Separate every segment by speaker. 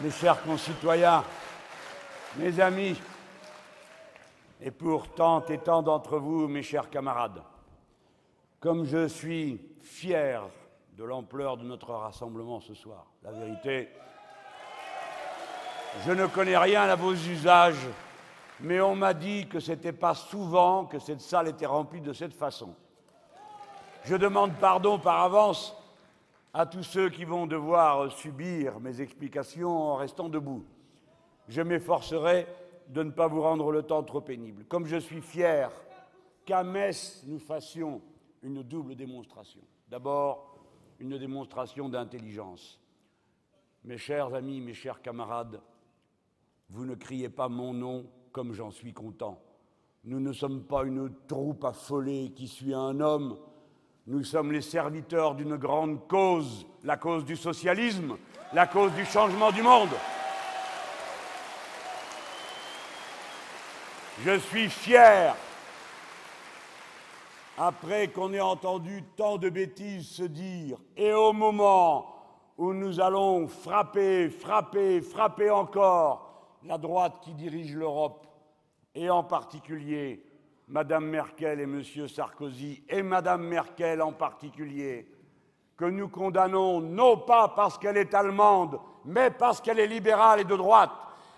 Speaker 1: mes chers concitoyens, mes amis, et pour tant et tant d'entre vous, mes chers camarades, comme je suis fier de l'ampleur de notre rassemblement ce soir, la vérité, je ne connais rien à vos usages, mais on m'a dit que ce n'était pas souvent que cette salle était remplie de cette façon. Je demande pardon par avance à tous ceux qui vont devoir subir mes explications en restant debout. Je m'efforcerai de ne pas vous rendre le temps trop pénible. Comme je suis fier qu'à Metz, nous fassions une double démonstration. D'abord, une démonstration d'intelligence. Mes chers amis, mes chers camarades, vous ne criez pas mon nom comme j'en suis content. Nous ne sommes pas une troupe affolée qui suit un homme nous sommes les serviteurs d'une grande cause, la cause du socialisme, la cause du changement du monde. Je suis fier, après qu'on ait entendu tant de bêtises se dire, et au moment où nous allons frapper, frapper, frapper encore la droite qui dirige l'Europe, et en particulier Madame Merkel et Monsieur Sarkozy, et Madame Merkel en particulier, que nous condamnons non pas parce qu'elle est allemande, mais parce qu'elle est libérale et de droite.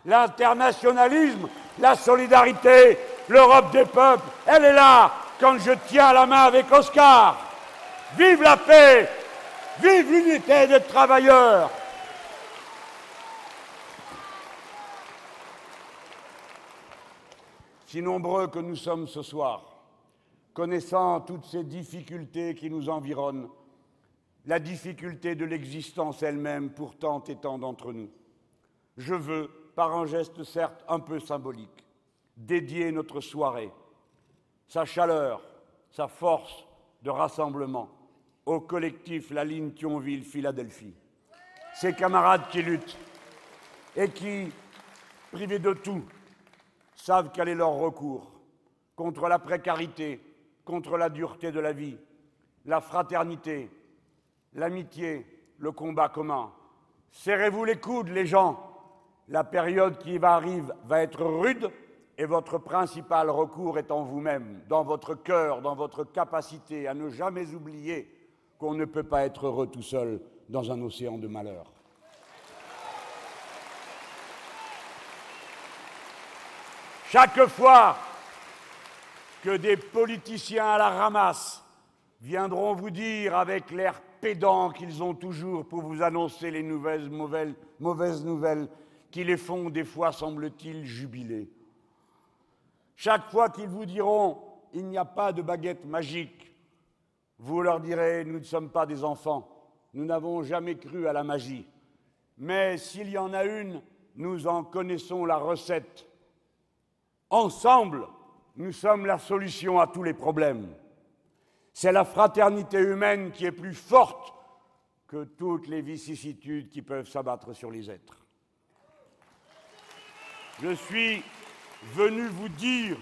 Speaker 1: L'internationalisme, la solidarité, l'Europe des peuples, elle est là quand je tiens la main avec Oscar. Vive la paix, vive l'unité des travailleurs, si nombreux que nous sommes ce soir, connaissant toutes ces difficultés qui nous environnent, la difficulté de l'existence elle-même pour tant et tant d'entre nous, je veux, par un geste certes un peu symbolique, dédier notre soirée, sa chaleur, sa force de rassemblement au collectif La Ligne Thionville-Philadelphie. Ces camarades qui luttent et qui, privés de tout, savent quel est leur recours contre la précarité, contre la dureté de la vie, la fraternité, l'amitié, le combat commun. Serrez-vous les coudes, les gens. La période qui va arriver va être rude et votre principal recours est en vous-même, dans votre cœur, dans votre capacité à ne jamais oublier qu'on ne peut pas être heureux tout seul dans un océan de malheur. Chaque fois que des politiciens à la ramasse viendront vous dire avec l'air pédant qu'ils ont toujours pour vous annoncer les nouvelles, mauvaises, mauvaises nouvelles qui les font des fois, semble-t-il, jubiler. Chaque fois qu'ils vous diront il n'y a pas de baguette magique, vous leur direz nous ne sommes pas des enfants, nous n'avons jamais cru à la magie. Mais s'il y en a une, nous en connaissons la recette. Ensemble, nous sommes la solution à tous les problèmes. C'est la fraternité humaine qui est plus forte que toutes les vicissitudes qui peuvent s'abattre sur les êtres. Je suis venu vous dire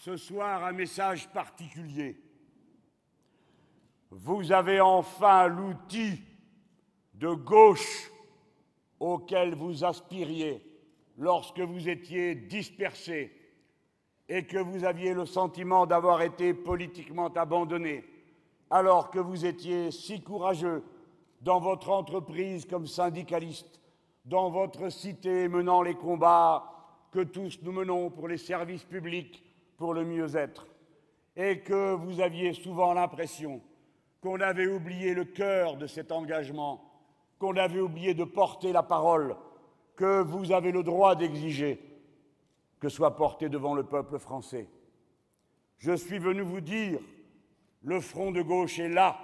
Speaker 1: ce soir un message particulier. Vous avez enfin l'outil de gauche auquel vous aspiriez lorsque vous étiez dispersés et que vous aviez le sentiment d'avoir été politiquement abandonné, alors que vous étiez si courageux dans votre entreprise comme syndicaliste, dans votre cité menant les combats que tous nous menons pour les services publics, pour le mieux-être, et que vous aviez souvent l'impression qu'on avait oublié le cœur de cet engagement, qu'on avait oublié de porter la parole que vous avez le droit d'exiger que soit porté devant le peuple français. Je suis venu vous dire, le front de gauche est là,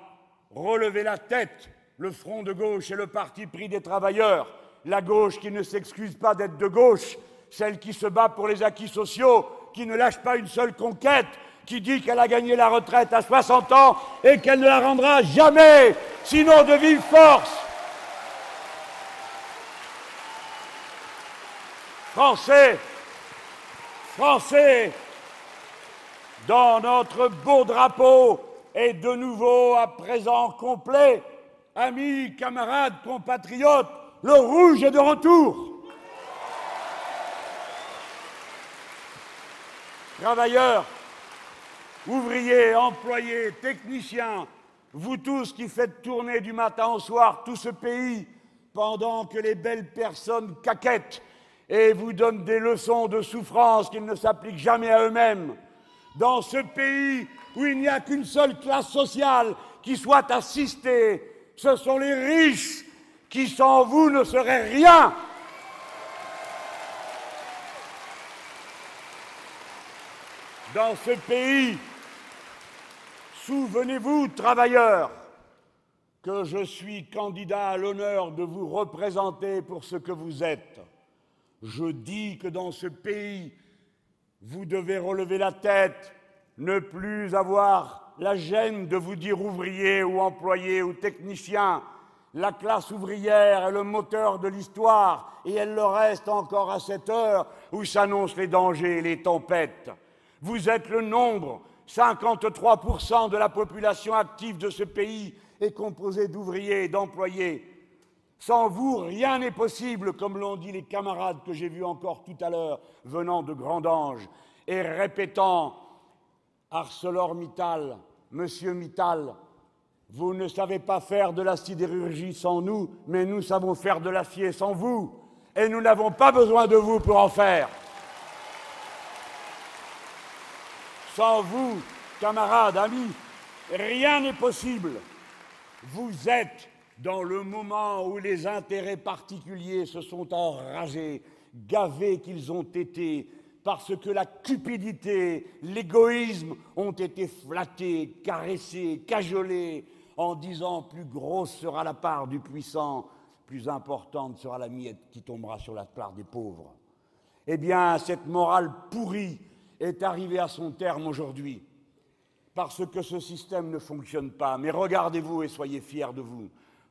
Speaker 1: relevez la tête, le front de gauche est le parti pris des travailleurs, la gauche qui ne s'excuse pas d'être de gauche, celle qui se bat pour les acquis sociaux, qui ne lâche pas une seule conquête, qui dit qu'elle a gagné la retraite à 60 ans et qu'elle ne la rendra jamais, sinon de vive force. Français, Français, dans notre beau drapeau est de nouveau à présent complet, amis, camarades, compatriotes, le rouge est de retour. Travailleurs, ouvriers, employés, techniciens, vous tous qui faites tourner du matin au soir tout ce pays pendant que les belles personnes caquettent et vous donnent des leçons de souffrance qu'ils ne s'appliquent jamais à eux-mêmes. Dans ce pays où il n'y a qu'une seule classe sociale qui soit assistée, ce sont les riches qui sans vous ne seraient rien. Dans ce pays, souvenez-vous, travailleurs, que je suis candidat à l'honneur de vous représenter pour ce que vous êtes. Je dis que dans ce pays, vous devez relever la tête, ne plus avoir la gêne de vous dire ouvrier ou employé ou technicien. La classe ouvrière est le moteur de l'histoire et elle le reste encore à cette heure où s'annoncent les dangers et les tempêtes. Vous êtes le nombre, 53% de la population active de ce pays est composée d'ouvriers et d'employés. Sans vous, rien n'est possible, comme l'ont dit les camarades que j'ai vus encore tout à l'heure venant de Grandange et répétant ArcelorMittal, Monsieur Mittal, vous ne savez pas faire de la sidérurgie sans nous, mais nous savons faire de l'acier sans vous. Et nous n'avons pas besoin de vous pour en faire. Sans vous, camarades, amis, rien n'est possible. Vous êtes dans le moment où les intérêts particuliers se sont enragés, gavés qu'ils ont été, parce que la cupidité, l'égoïsme ont été flattés, caressés, cajolés, en disant plus grosse sera la part du puissant, plus importante sera la miette qui tombera sur la part des pauvres. Eh bien, cette morale pourrie est arrivée à son terme aujourd'hui, parce que ce système ne fonctionne pas. Mais regardez-vous et soyez fiers de vous.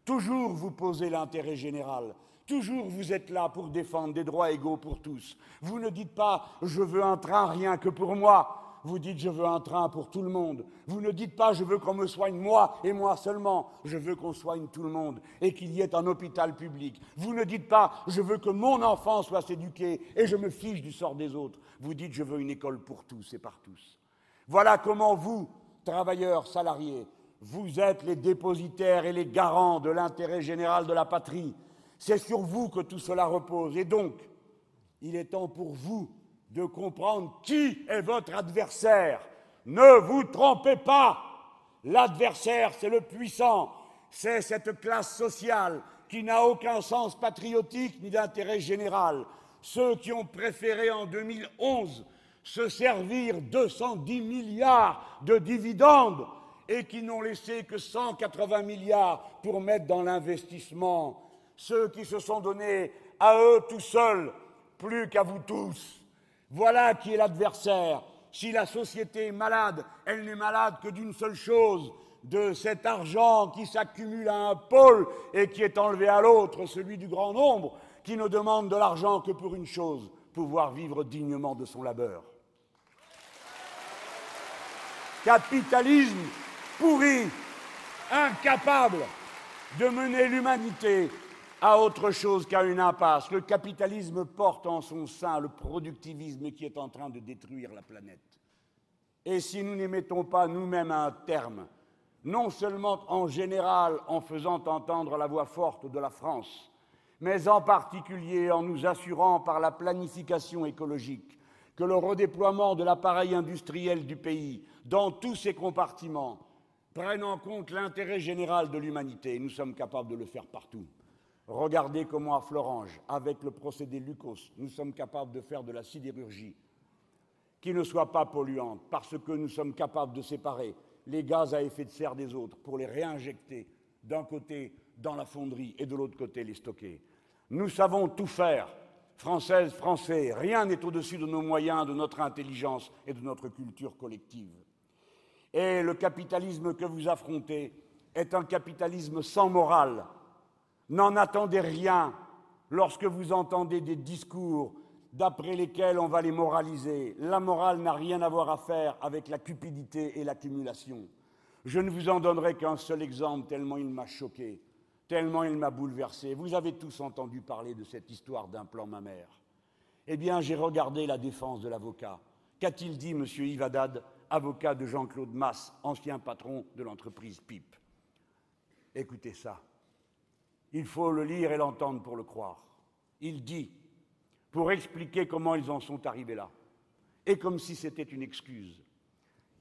Speaker 1: Toujours vous posez l'intérêt général. Toujours vous êtes là pour défendre des droits égaux pour tous. Vous ne dites pas je veux un train rien que pour moi. Vous dites je veux un train pour tout le monde. Vous ne dites pas je veux qu'on me soigne moi et moi seulement. Je veux qu'on soigne tout le monde et qu'il y ait un hôpital public. Vous ne dites pas je veux que mon enfant soit éduqué et je me fiche du sort des autres. Vous dites je veux une école pour tous et par tous. Voilà comment vous, travailleurs, salariés, vous êtes les dépositaires et les garants de l'intérêt général de la patrie. C'est sur vous que tout cela repose. Et donc, il est temps pour vous de comprendre qui est votre adversaire. Ne vous trompez pas. L'adversaire, c'est le puissant. C'est cette classe sociale qui n'a aucun sens patriotique ni d'intérêt général. Ceux qui ont préféré en 2011 se servir 210 milliards de dividendes et qui n'ont laissé que 180 milliards pour mettre dans l'investissement. Ceux qui se sont donnés à eux tout seuls, plus qu'à vous tous. Voilà qui est l'adversaire. Si la société est malade, elle n'est malade que d'une seule chose, de cet argent qui s'accumule à un pôle et qui est enlevé à l'autre, celui du grand nombre, qui ne demande de l'argent que pour une chose, pouvoir vivre dignement de son labeur. Capitalisme pourri, incapable de mener l'humanité à autre chose qu'à une impasse. Le capitalisme porte en son sein le productivisme qui est en train de détruire la planète. Et si nous n'y mettons pas nous-mêmes un terme, non seulement en général en faisant entendre la voix forte de la France, mais en particulier en nous assurant par la planification écologique que le redéploiement de l'appareil industriel du pays dans tous ses compartiments prenne en compte l'intérêt général de l'humanité. Nous sommes capables de le faire partout. Regardez comment à Florange, avec le procédé Lucos, nous sommes capables de faire de la sidérurgie qui ne soit pas polluante, parce que nous sommes capables de séparer les gaz à effet de serre des autres pour les réinjecter d'un côté dans la fonderie et de l'autre côté les stocker. Nous savons tout faire, Françaises, Français, rien n'est au-dessus de nos moyens, de notre intelligence et de notre culture collective. Et le capitalisme que vous affrontez est un capitalisme sans morale. N'en attendez rien lorsque vous entendez des discours d'après lesquels on va les moraliser. La morale n'a rien à voir à faire avec la cupidité et l'accumulation. Je ne vous en donnerai qu'un seul exemple tellement il m'a choqué. tellement il m'a bouleversé. Vous avez tous entendu parler de cette histoire d'un plan mammaire. Eh bien, j'ai regardé la défense de l'avocat. Qu'a-t-il dit, M. Yves Haddad, avocat de Jean-Claude Masse, ancien patron de l'entreprise PIP Écoutez ça. Il faut le lire et l'entendre pour le croire. Il dit, pour expliquer comment ils en sont arrivés là, et comme si c'était une excuse.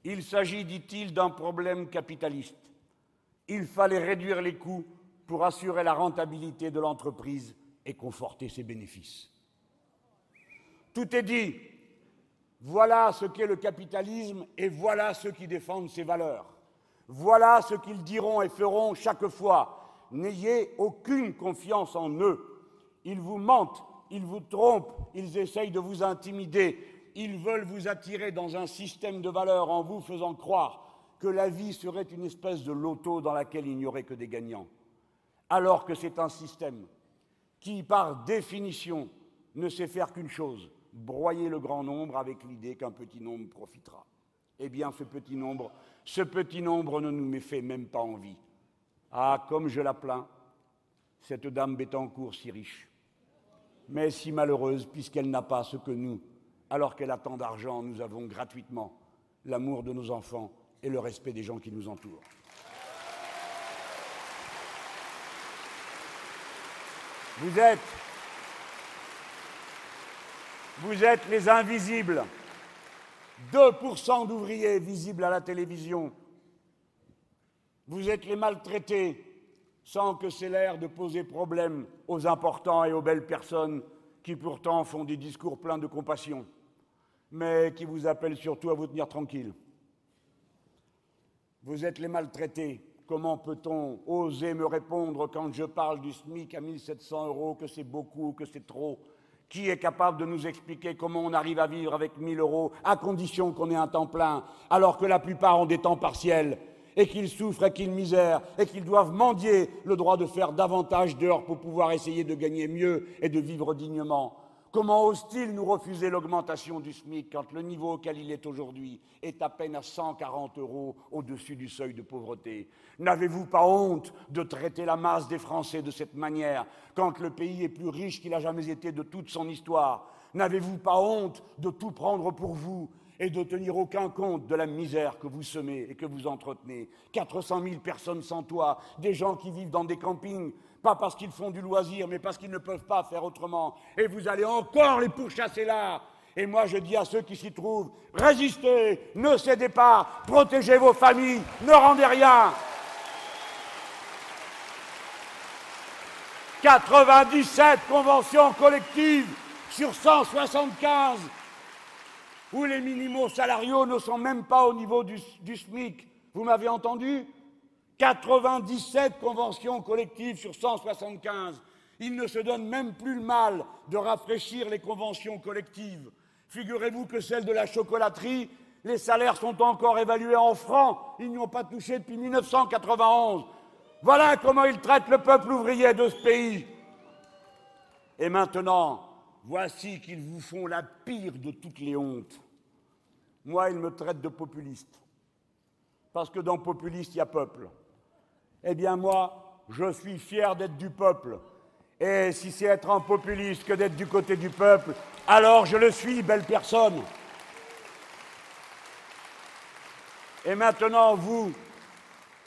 Speaker 1: Il s'agit, dit-il, d'un problème capitaliste. Il fallait réduire les coûts pour assurer la rentabilité de l'entreprise et conforter ses bénéfices. Tout est dit. Voilà ce qu'est le capitalisme et voilà ceux qui défendent ses valeurs. Voilà ce qu'ils diront et feront chaque fois. N'ayez aucune confiance en eux. Ils vous mentent, ils vous trompent, ils essayent de vous intimider, ils veulent vous attirer dans un système de valeurs en vous faisant croire que la vie serait une espèce de loto dans laquelle il n'y aurait que des gagnants alors que c'est un système qui, par définition, ne sait faire qu'une chose, broyer le grand nombre avec l'idée qu'un petit nombre profitera. Eh bien, ce petit nombre, ce petit nombre ne nous fait même pas envie. Ah, comme je la plains, cette dame Bettencourt si riche, mais si malheureuse puisqu'elle n'a pas ce que nous, alors qu'elle a tant d'argent, nous avons gratuitement l'amour de nos enfants et le respect des gens qui nous entourent. Vous êtes, vous êtes les invisibles. 2% d'ouvriers visibles à la télévision. Vous êtes les maltraités, sans que c'est l'air de poser problème aux importants et aux belles personnes qui pourtant font des discours pleins de compassion, mais qui vous appellent surtout à vous tenir tranquille. Vous êtes les maltraités, Comment peut-on oser me répondre quand je parle du SMIC à 1700 euros, que c'est beaucoup, que c'est trop? Qui est capable de nous expliquer comment on arrive à vivre avec 1000 euros, à condition qu'on ait un temps plein, alors que la plupart ont des temps partiels et qu'ils souffrent et qu'ils misèrent et qu'ils doivent mendier le droit de faire davantage d'heures pour pouvoir essayer de gagner mieux et de vivre dignement? Comment ose-t-il nous refuser l'augmentation du SMIC quand le niveau auquel il est aujourd'hui est à peine à 140 euros au-dessus du seuil de pauvreté? N'avez-vous pas honte de traiter la masse des Français de cette manière quand le pays est plus riche qu'il n'a jamais été de toute son histoire? N'avez-vous pas honte de tout prendre pour vous et de tenir aucun compte de la misère que vous semez et que vous entretenez? 400 000 personnes sans toit, des gens qui vivent dans des campings, pas parce qu'ils font du loisir, mais parce qu'ils ne peuvent pas faire autrement. Et vous allez encore les pourchasser là. Et moi, je dis à ceux qui s'y trouvent, résistez, ne cédez pas, protégez vos familles, ne rendez rien. 97 conventions collectives sur 175 où les minimaux salariaux ne sont même pas au niveau du, du SMIC. Vous m'avez entendu? 97 conventions collectives sur 175. Il ne se donne même plus le mal de rafraîchir les conventions collectives. Figurez-vous que celles de la chocolaterie, les salaires sont encore évalués en francs. Ils n'y ont pas touché depuis 1991. Voilà comment ils traitent le peuple ouvrier de ce pays. Et maintenant, voici qu'ils vous font la pire de toutes les hontes. Moi, ils me traitent de populiste. Parce que dans populiste, il y a peuple. Eh bien moi, je suis fier d'être du peuple. Et si c'est être un populiste que d'être du côté du peuple, alors je le suis, belle personne. Et maintenant, vous,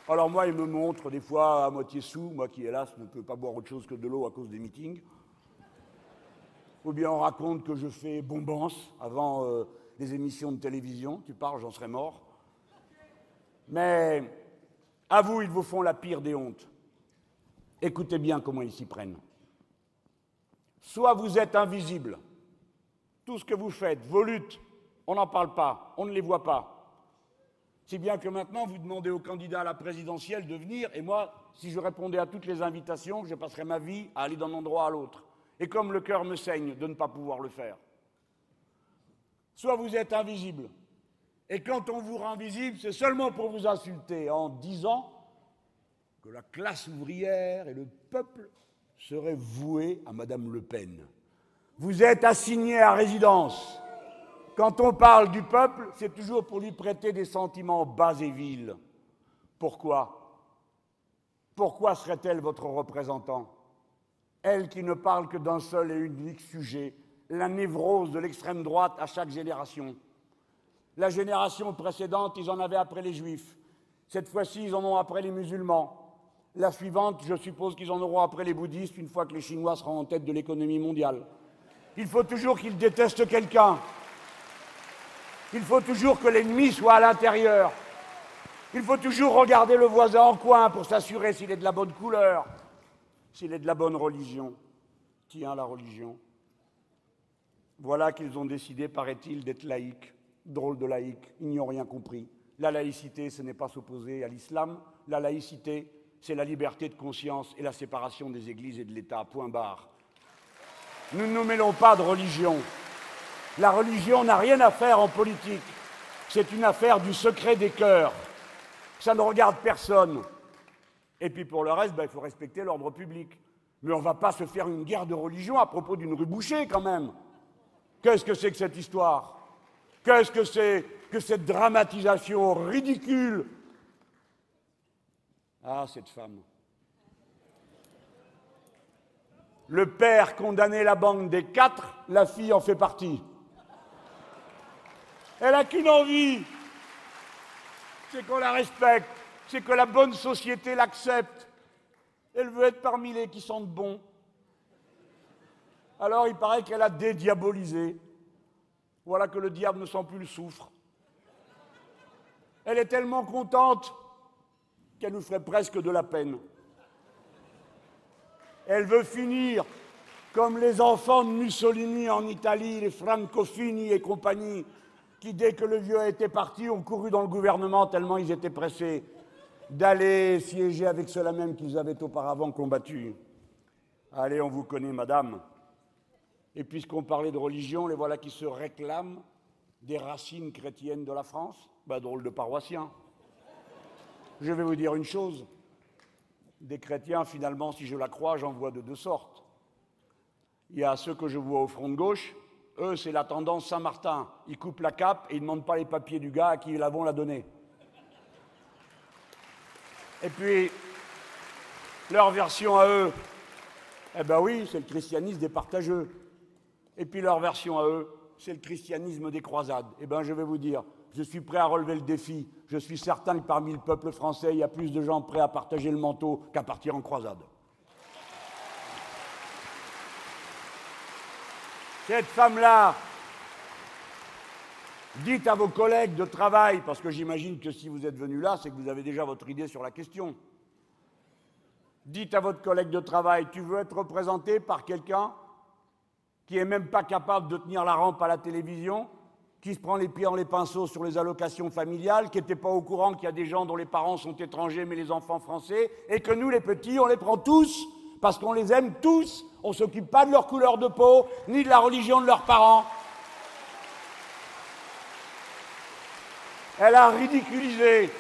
Speaker 1: alors moi, il me montre des fois à moitié sous, moi qui, hélas, ne peux pas boire autre chose que de l'eau à cause des meetings. Ou bien on raconte que je fais bombance avant euh, les émissions de télévision. Tu parles, j'en serais mort. Mais à vous, ils vous font la pire des hontes. Écoutez bien comment ils s'y prennent. Soit vous êtes invisible, tout ce que vous faites, vos luttes, on n'en parle pas, on ne les voit pas. Si bien que maintenant, vous demandez au candidat à la présidentielle de venir, et moi, si je répondais à toutes les invitations, je passerais ma vie à aller d'un endroit à l'autre. Et comme le cœur me saigne de ne pas pouvoir le faire. Soit vous êtes invisible, et quand on vous rend visible, c'est seulement pour vous insulter en disant que la classe ouvrière et le peuple seraient voués à Madame Le Pen. Vous êtes assigné à résidence. Quand on parle du peuple, c'est toujours pour lui prêter des sentiments bas et vils. Pourquoi? Pourquoi serait-elle votre représentant Elle qui ne parle que d'un seul et unique sujet, la névrose de l'extrême droite à chaque génération. La génération précédente, ils en avaient après les juifs. Cette fois-ci, ils en ont après les musulmans. La suivante, je suppose qu'ils en auront après les bouddhistes une fois que les Chinois seront en tête de l'économie mondiale. Il faut toujours qu'ils détestent quelqu'un. Il faut toujours que l'ennemi soit à l'intérieur. Il faut toujours regarder le voisin en coin pour s'assurer s'il est de la bonne couleur, s'il est de la bonne religion. Tiens, la religion. Voilà qu'ils ont décidé, paraît-il, d'être laïcs. Drôle de laïcs, ils n'y ont rien compris. La laïcité, ce n'est pas s'opposer à l'islam. La laïcité, c'est la liberté de conscience et la séparation des églises et de l'État. Point barre. Nous ne nous mêlons pas de religion. La religion n'a rien à faire en politique. C'est une affaire du secret des cœurs. Ça ne regarde personne. Et puis pour le reste, ben, il faut respecter l'ordre public. Mais on ne va pas se faire une guerre de religion à propos d'une rue Boucher quand même. Qu'est-ce que c'est que cette histoire? Qu'est-ce que c'est que cette dramatisation ridicule? Ah, cette femme. Le père condamnait la bande des quatre, la fille en fait partie. Elle n'a qu'une envie, c'est qu'on la respecte, c'est que la bonne société l'accepte. Elle veut être parmi les qui sentent bon. Alors il paraît qu'elle a dédiabolisé. Voilà que le diable ne sent plus le souffre. Elle est tellement contente qu'elle nous ferait presque de la peine. Elle veut finir comme les enfants de Mussolini en Italie, les Francofini et compagnie, qui, dès que le vieux a été parti, ont couru dans le gouvernement tellement ils étaient pressés d'aller siéger avec ceux-là même qu'ils avaient auparavant combattus. Allez, on vous connaît, madame. Et puisqu'on parlait de religion, les voilà qui se réclament des racines chrétiennes de la France. Ben, drôle de paroissien. Je vais vous dire une chose. Des chrétiens, finalement, si je la crois, j'en vois de deux sortes. Il y a ceux que je vois au front de gauche. Eux, c'est la tendance Saint-Martin. Ils coupent la cape et ils ne demandent pas les papiers du gars à qui ils l'avons la donner. Et puis, leur version à eux, eh ben oui, c'est le christianisme des partageux. Et puis leur version à eux, c'est le christianisme des croisades. Eh bien, je vais vous dire, je suis prêt à relever le défi. Je suis certain que parmi le peuple français, il y a plus de gens prêts à partager le manteau qu'à partir en croisade. Cette femme-là, dites à vos collègues de travail, parce que j'imagine que si vous êtes venu là, c'est que vous avez déjà votre idée sur la question. Dites à votre collègue de travail, tu veux être représenté par quelqu'un? Qui n'est même pas capable de tenir la rampe à la télévision, qui se prend les pieds dans les pinceaux sur les allocations familiales, qui n'était pas au courant qu'il y a des gens dont les parents sont étrangers mais les enfants français, et que nous, les petits, on les prend tous, parce qu'on les aime tous, on ne s'occupe pas de leur couleur de peau, ni de la religion de leurs parents. Elle a ridiculisé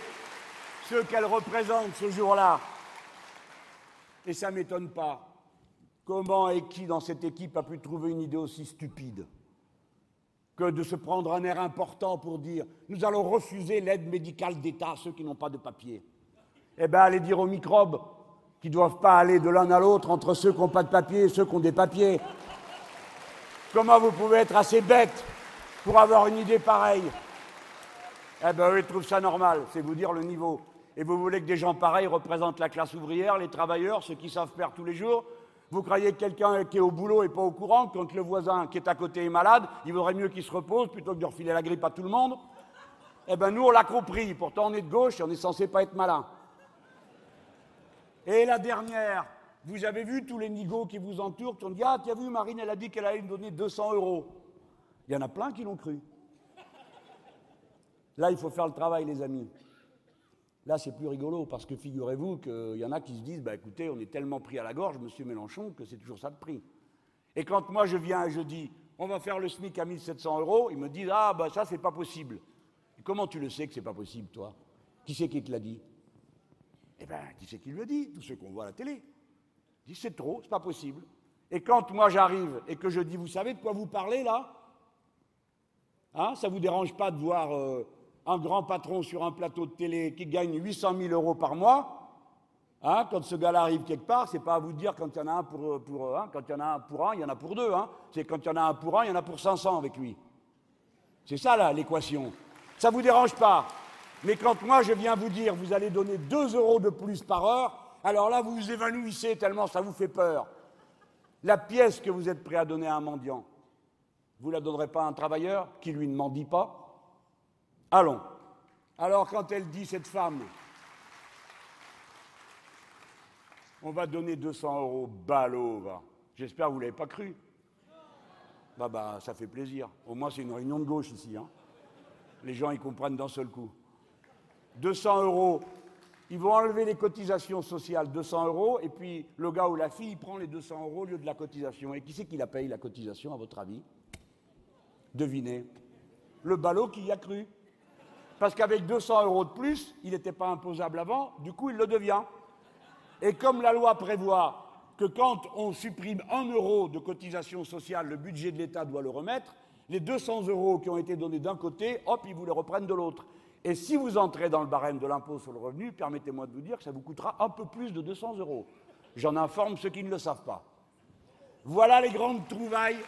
Speaker 1: ceux qu'elle représente ce jour-là. Et ça ne m'étonne pas. Comment et qui dans cette équipe a pu trouver une idée aussi stupide que de se prendre un air important pour dire nous allons refuser l'aide médicale d'État à ceux qui n'ont pas de papier Eh bien, allez dire aux microbes qui ne doivent pas aller de l'un à l'autre entre ceux qui n'ont pas de papier et ceux qui ont des papiers. Comment vous pouvez être assez bête pour avoir une idée pareille? Eh bien, eux, ils trouvent ça normal, c'est vous dire le niveau. Et vous voulez que des gens pareils représentent la classe ouvrière, les travailleurs, ceux qui savent faire tous les jours? Vous croyez que quelqu'un qui est au boulot n'est pas au courant, quand le voisin qui est à côté est malade, il vaudrait mieux qu'il se repose plutôt que de refiler la grippe à tout le monde? Eh bien, nous, on l'a compris. Pourtant, on est de gauche et on est censé pas être malin. Et la dernière, vous avez vu tous les nigauds qui vous entourent, qui ont dit Ah, tu vu, Marine, elle a dit qu'elle allait nous donner 200 euros. Il y en a plein qui l'ont cru. Là, il faut faire le travail, les amis. Là, c'est plus rigolo parce que figurez-vous qu'il y en a qui se disent bah, écoutez, on est tellement pris à la gorge, monsieur Mélenchon, que c'est toujours ça de prix. Et quand moi je viens et je dis on va faire le SMIC à 1700 euros, ils me disent ah, bah ça, c'est pas possible. Comment tu le sais que c'est pas possible, toi? Qui c'est qui te l'a dit? Eh bien, qui c'est qui le dit? Tous ceux qu'on voit à la télé. Ils c'est trop, c'est pas possible. Et quand moi j'arrive et que je dis vous savez de quoi vous parlez là? Hein? Ça vous dérange pas de voir. Euh, un grand patron sur un plateau de télé qui gagne 800 000 euros par mois, Hein, quand ce gars-là arrive quelque part, c'est pas à vous dire quand il y en a un pour, hein, quand il y en a un pour il y en a pour deux. Hein. C'est quand il y en a un pour un, il y en a pour 500 avec lui. C'est ça là l'équation. Ça vous dérange pas. Mais quand moi je viens vous dire vous allez donner 2 euros de plus par heure, alors là vous vous évanouissez tellement ça vous fait peur. La pièce que vous êtes prêt à donner à un mendiant, vous ne la donnerez pas à un travailleur qui lui ne mendie pas? Allons. Alors quand elle dit cette femme, on va donner 200 euros, ballot, va. J'espère que vous ne l'avez pas cru. Bah, bah, ça fait plaisir. Au moins, c'est une réunion de gauche ici. Hein. Les gens, ils comprennent d'un seul coup. 200 euros, ils vont enlever les cotisations sociales, 200 euros, et puis le gars ou la fille, il prend les 200 euros au lieu de la cotisation. Et qui c'est qui la paye, la cotisation, à votre avis? Devinez. Le ballot qui y a cru. Parce qu'avec 200 euros de plus, il n'était pas imposable avant, du coup, il le devient. Et comme la loi prévoit que quand on supprime un euro de cotisation sociale, le budget de l'État doit le remettre, les 200 euros qui ont été donnés d'un côté, hop, ils vous les reprennent de l'autre. Et si vous entrez dans le barème de l'impôt sur le revenu, permettez-moi de vous dire que ça vous coûtera un peu plus de 200 euros. J'en informe ceux qui ne le savent pas. Voilà les grandes trouvailles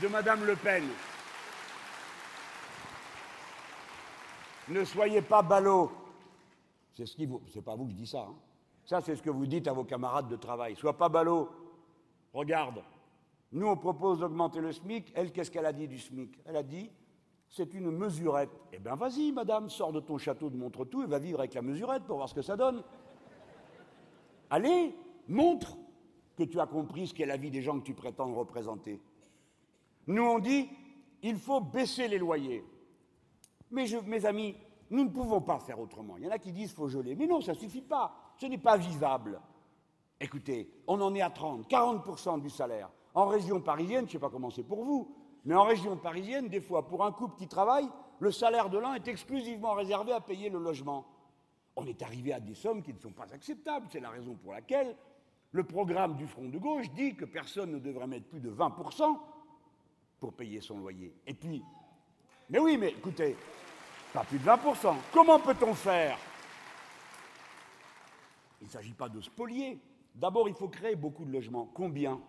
Speaker 1: de Madame Le Pen. Ne soyez pas ballot. C'est ce qui vous. C'est pas vous qui dis ça. Hein. Ça, c'est ce que vous dites à vos camarades de travail. Sois pas ballot. Regarde. Nous, on propose d'augmenter le SMIC. Elle, qu'est-ce qu'elle a dit du SMIC? Elle a dit c'est une mesurette. Eh bien, vas-y, madame, sors de ton château de Montretout et va vivre avec la mesurette pour voir ce que ça donne. Allez, montre que tu as compris ce qu'est la vie des gens que tu prétends représenter. Nous, on dit il faut baisser les loyers. Mais mes amis, nous ne pouvons pas faire autrement. Il y en a qui disent qu'il faut geler. Mais non, ça ne suffit pas. Ce n'est pas vivable. Écoutez, on en est à 30, 40% du salaire. En région parisienne, je ne sais pas comment c'est pour vous, mais en région parisienne, des fois, pour un couple qui travaille, le salaire de l'un est exclusivement réservé à payer le logement. On est arrivé à des sommes qui ne sont pas acceptables. C'est la raison pour laquelle le programme du Front de gauche dit que personne ne devrait mettre plus de 20% pour payer son loyer. Et puis, mais oui, mais écoutez, pas plus de 20%. Comment peut-on faire? Il ne s'agit pas de spolier. D'abord, il faut créer beaucoup de logements. Combien?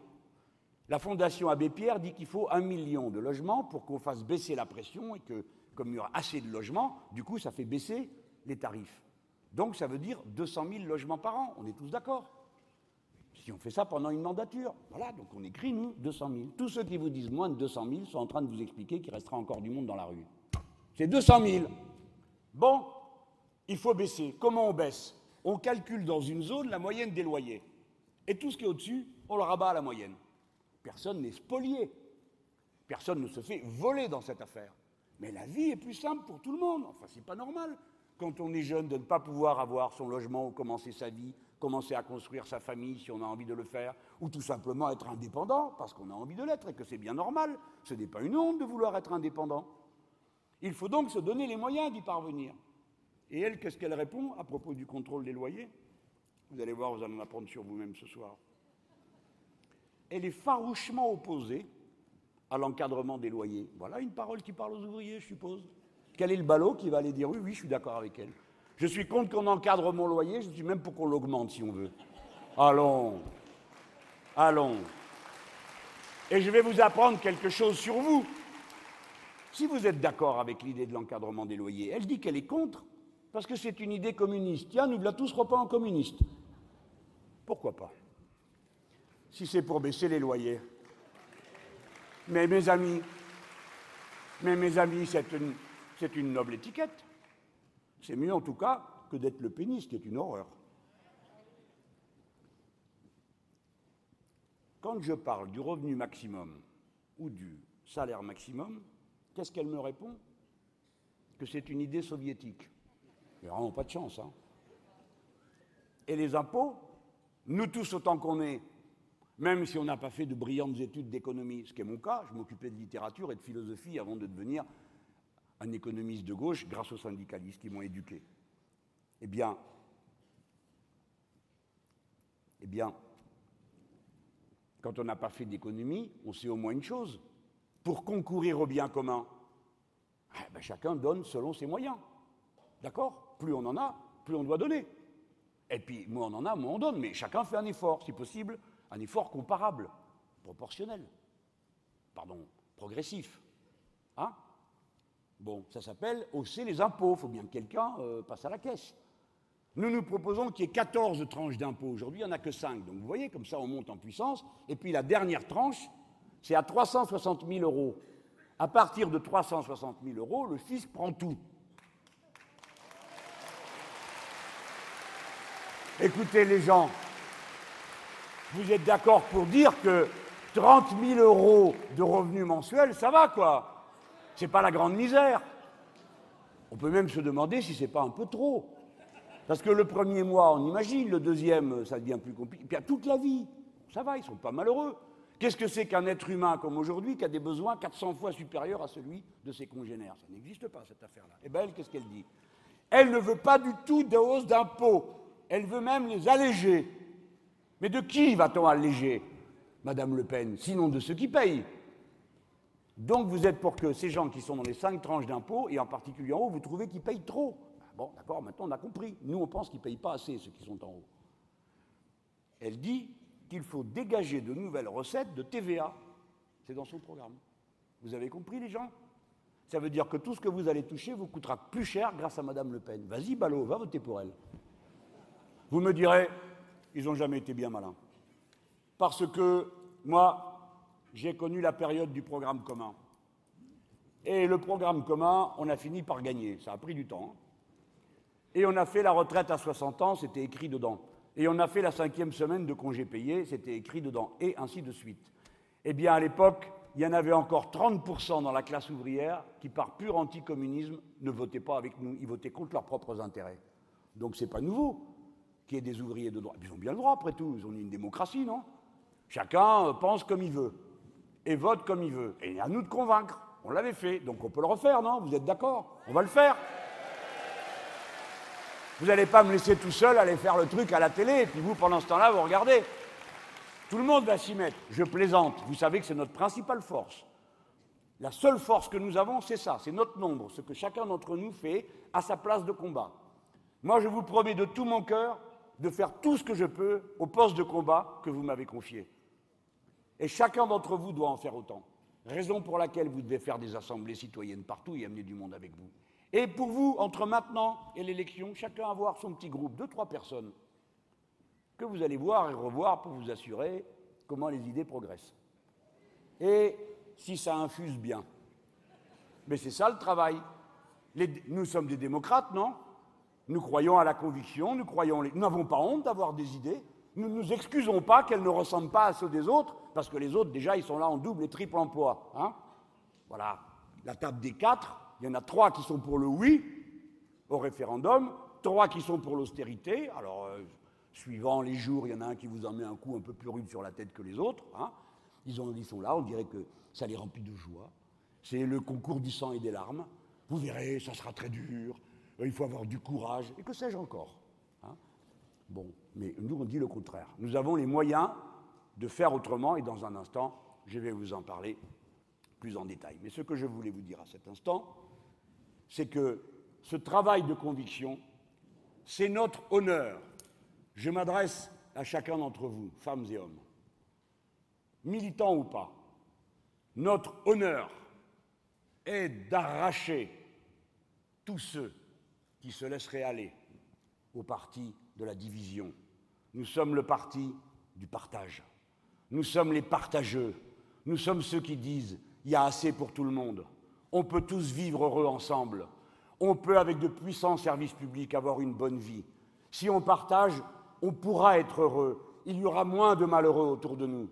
Speaker 1: La Fondation Abbé Pierre dit qu'il faut un million de logements pour qu'on fasse baisser la pression et que, comme il y aura assez de logements, du coup, ça fait baisser les tarifs. Donc, ça veut dire 200 000 logements par an. On est tous d'accord si on fait ça pendant une mandature. Voilà, donc on écrit, nous, 200 000. Tous ceux qui vous disent moins de 200 000 sont en train de vous expliquer qu'il restera encore du monde dans la rue. C'est 200 000. Bon, il faut baisser. Comment on baisse? On calcule dans une zone la moyenne des loyers. Et tout ce qui est au-dessus, on le rabat à la moyenne. Personne n'est spolié. Personne ne se fait voler dans cette affaire. Mais la vie est plus simple pour tout le monde. Enfin, c'est pas normal. Quand on est jeune, de ne pas pouvoir avoir son logement ou commencer sa vie, commencer à construire sa famille si on a envie de le faire, ou tout simplement être indépendant parce qu'on a envie de l'être et que c'est bien normal. Ce n'est pas une honte de vouloir être indépendant. Il faut donc se donner les moyens d'y parvenir. Et elle, qu'est-ce qu'elle répond à propos du contrôle des loyers? Vous allez voir, vous allez en apprendre sur vous-même ce soir. Elle est farouchement opposée à l'encadrement des loyers. Voilà une parole qui parle aux ouvriers, je suppose. Quel est le ballot qui va aller dire oui, oui, je suis d'accord avec elle Je suis contre qu'on encadre mon loyer, je suis même pour qu'on l'augmente si on veut. Allons, allons. Et je vais vous apprendre quelque chose sur vous. Si vous êtes d'accord avec l'idée de l'encadrement des loyers, elle dit qu'elle est contre, parce que c'est une idée communiste. Tiens, nous la tous pas en communiste. Pourquoi pas? Si c'est pour baisser les loyers. Mais mes amis, mais mes amis, c'est une, c'est une noble étiquette. C'est mieux en tout cas que d'être le péniste, qui est une horreur. Quand je parle du revenu maximum ou du salaire maximum, Qu'est-ce qu'elle me répond? Que c'est une idée soviétique. Mais vraiment pas de chance. Hein. Et les impôts, nous tous autant qu'on est, même si on n'a pas fait de brillantes études d'économie, ce qui est mon cas, je m'occupais de littérature et de philosophie avant de devenir un économiste de gauche grâce aux syndicalistes qui m'ont éduqué. Eh bien, eh bien, quand on n'a pas fait d'économie, on sait au moins une chose, pour concourir au bien commun eh ben, Chacun donne selon ses moyens. D'accord? Plus on en a, plus on doit donner. Et puis, moi, on en a, moi, on donne, mais chacun fait un effort, si possible, un effort comparable, proportionnel, pardon, progressif. Hein? Bon, ça s'appelle hausser les impôts. Il faut bien que quelqu'un euh, passe à la caisse. Nous nous proposons qu'il y ait 14 tranches d'impôts. Aujourd'hui, il n'y en a que 5. Donc vous voyez, comme ça, on monte en puissance. Et puis la dernière tranche, c'est à 360 000 euros. À partir de 360 000 euros, le fisc prend tout. Écoutez les gens, vous êtes d'accord pour dire que 30 000 euros de revenus mensuels, ça va quoi C'est pas la grande misère. On peut même se demander si c'est pas un peu trop. Parce que le premier mois, on imagine, le deuxième, ça devient plus compliqué. Puis à toute la vie, ça va, ils sont pas malheureux. Qu'est-ce que c'est qu'un être humain comme aujourd'hui qui a des besoins 400 fois supérieurs à celui de ses congénères? Ça n'existe pas, cette affaire-là. Et eh bien, elle, qu'est-ce qu'elle dit? Elle ne veut pas du tout de hausse d'impôts. Elle veut même les alléger. Mais de qui va-t-on alléger, Madame Le Pen Sinon de ceux qui payent? Donc vous êtes pour que ces gens qui sont dans les cinq tranches d'impôts, et en particulier en haut, vous trouvez qu'ils payent trop. Bon, d'accord, maintenant on a compris. Nous, on pense qu'ils ne payent pas assez, ceux qui sont en haut. Elle dit qu'il faut dégager de nouvelles recettes de TVA. C'est dans son programme. Vous avez compris, les gens? Ça veut dire que tout ce que vous allez toucher vous coûtera plus cher grâce à Madame Le Pen. Vas-y, ballot, va voter pour elle. Vous me direz, ils n'ont jamais été bien malins. Parce que moi, j'ai connu la période du programme commun. Et le programme commun, on a fini par gagner. Ça a pris du temps. Et on a fait la retraite à 60 ans, c'était écrit dedans. Et on a fait la cinquième semaine de congé payé, c'était écrit dedans, et ainsi de suite. Eh bien, à l'époque, il y en avait encore 30% dans la classe ouvrière qui, par pur anticommunisme, ne votaient pas avec nous, ils votaient contre leurs propres intérêts. Donc c'est pas nouveau qu'il y ait des ouvriers de droit. Ils ont bien le droit, après tout, ils ont une démocratie, non? Chacun euh, pense comme il veut, et vote comme il veut. Et à nous de convaincre. On l'avait fait, donc on peut le refaire, non? Vous êtes d'accord? On va le faire. Vous n'allez pas me laisser tout seul aller faire le truc à la télé, et puis vous, pendant ce temps-là, vous regardez. Tout le monde va s'y mettre. Je plaisante. Vous savez que c'est notre principale force. La seule force que nous avons, c'est ça, c'est notre nombre, ce que chacun d'entre nous fait à sa place de combat. Moi, je vous promets de tout mon cœur de faire tout ce que je peux au poste de combat que vous m'avez confié. Et chacun d'entre vous doit en faire autant. Raison pour laquelle vous devez faire des assemblées citoyennes partout et amener du monde avec vous. Et pour vous, entre maintenant et l'élection, chacun avoir son petit groupe, deux, trois personnes, que vous allez voir et revoir pour vous assurer comment les idées progressent. Et si ça infuse bien. Mais c'est ça le travail. nous sommes des démocrates, non? Nous croyons à la conviction, nous croyons. Nous n'avons pas honte d'avoir des idées. Nous ne nous excusons pas qu'elles ne ressemblent pas à ceux des autres, parce que les autres, déjà, ils sont là en double et triple emploi. Hein voilà. La table des quatre, il y en a trois qui sont pour le oui au référendum, trois qui sont pour l'austérité. Alors, euh, suivant les jours, il y en a un qui vous en met un coup un peu plus rude sur la tête que les autres. Hein. Ils, ont, ils sont là, on dirait que ça les remplit de joie. C'est le concours du sang et des larmes. Vous verrez, ça sera très dur, il faut avoir du courage, et que sais-je encore. Bon, mais nous, on dit le contraire. Nous avons les moyens de faire autrement, et dans un instant, je vais vous en parler plus en détail. Mais ce que je voulais vous dire à cet instant, c'est que ce travail de conviction, c'est notre honneur. Je m'adresse à chacun d'entre vous, femmes et hommes, militants ou pas. Notre honneur est d'arracher tous ceux qui se laisseraient aller au parti de la division. Nous sommes le parti du partage. Nous sommes les partageux. Nous sommes ceux qui disent il y a assez pour tout le monde. On peut tous vivre heureux ensemble. On peut, avec de puissants services publics, avoir une bonne vie. Si on partage, on pourra être heureux. Il y aura moins de malheureux autour de nous.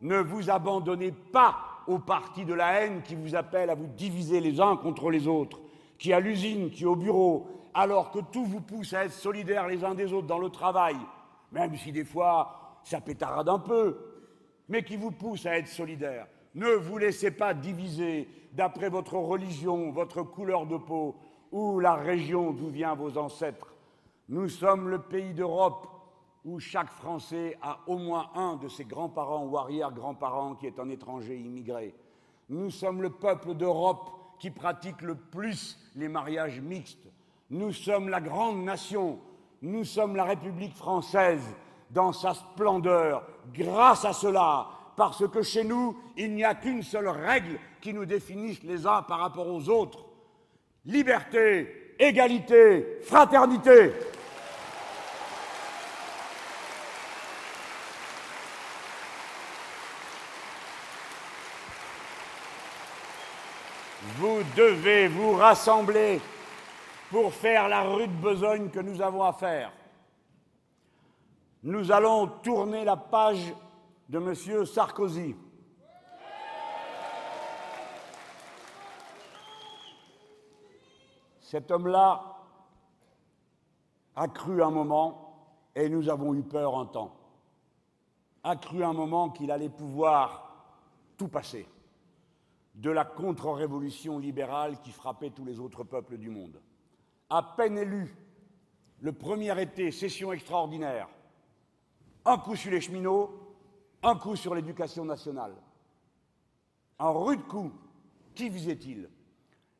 Speaker 1: Ne vous abandonnez pas au parti de la haine qui vous appelle à vous diviser les uns contre les autres, qui à l'usine, qui au bureau, alors que tout vous pousse à être solidaires les uns des autres dans le travail, même si des fois ça pétarade un peu, mais qui vous pousse à être solidaires. Ne vous laissez pas diviser d'après votre religion, votre couleur de peau ou la région d'où viennent vos ancêtres. Nous sommes le pays d'Europe où chaque Français a au moins un de ses grands-parents ou arrière-grands-parents qui est un étranger immigré. Nous sommes le peuple d'Europe qui pratique le plus les mariages mixtes. Nous sommes la grande nation Nous sommes la République française dans sa splendeur, grâce à cela, parce que chez nous, il n'y a qu'une seule règle qui nous définisse les uns par rapport aux autres. Liberté, égalité, fraternité. Vous devez vous rassembler pour faire la rude besogne que nous avons à faire. Nous allons tourner la page de M. Sarkozy. Cet homme-là a cru un moment, et nous avons eu peur un temps, a cru un moment qu'il allait pouvoir tout passer de la contre-révolution libérale qui frappait tous les autres peuples du monde. À peine élu, le premier été, session extraordinaire, un coup sur les cheminots, un coup sur l'éducation nationale. Un rude coup. Qui visait-il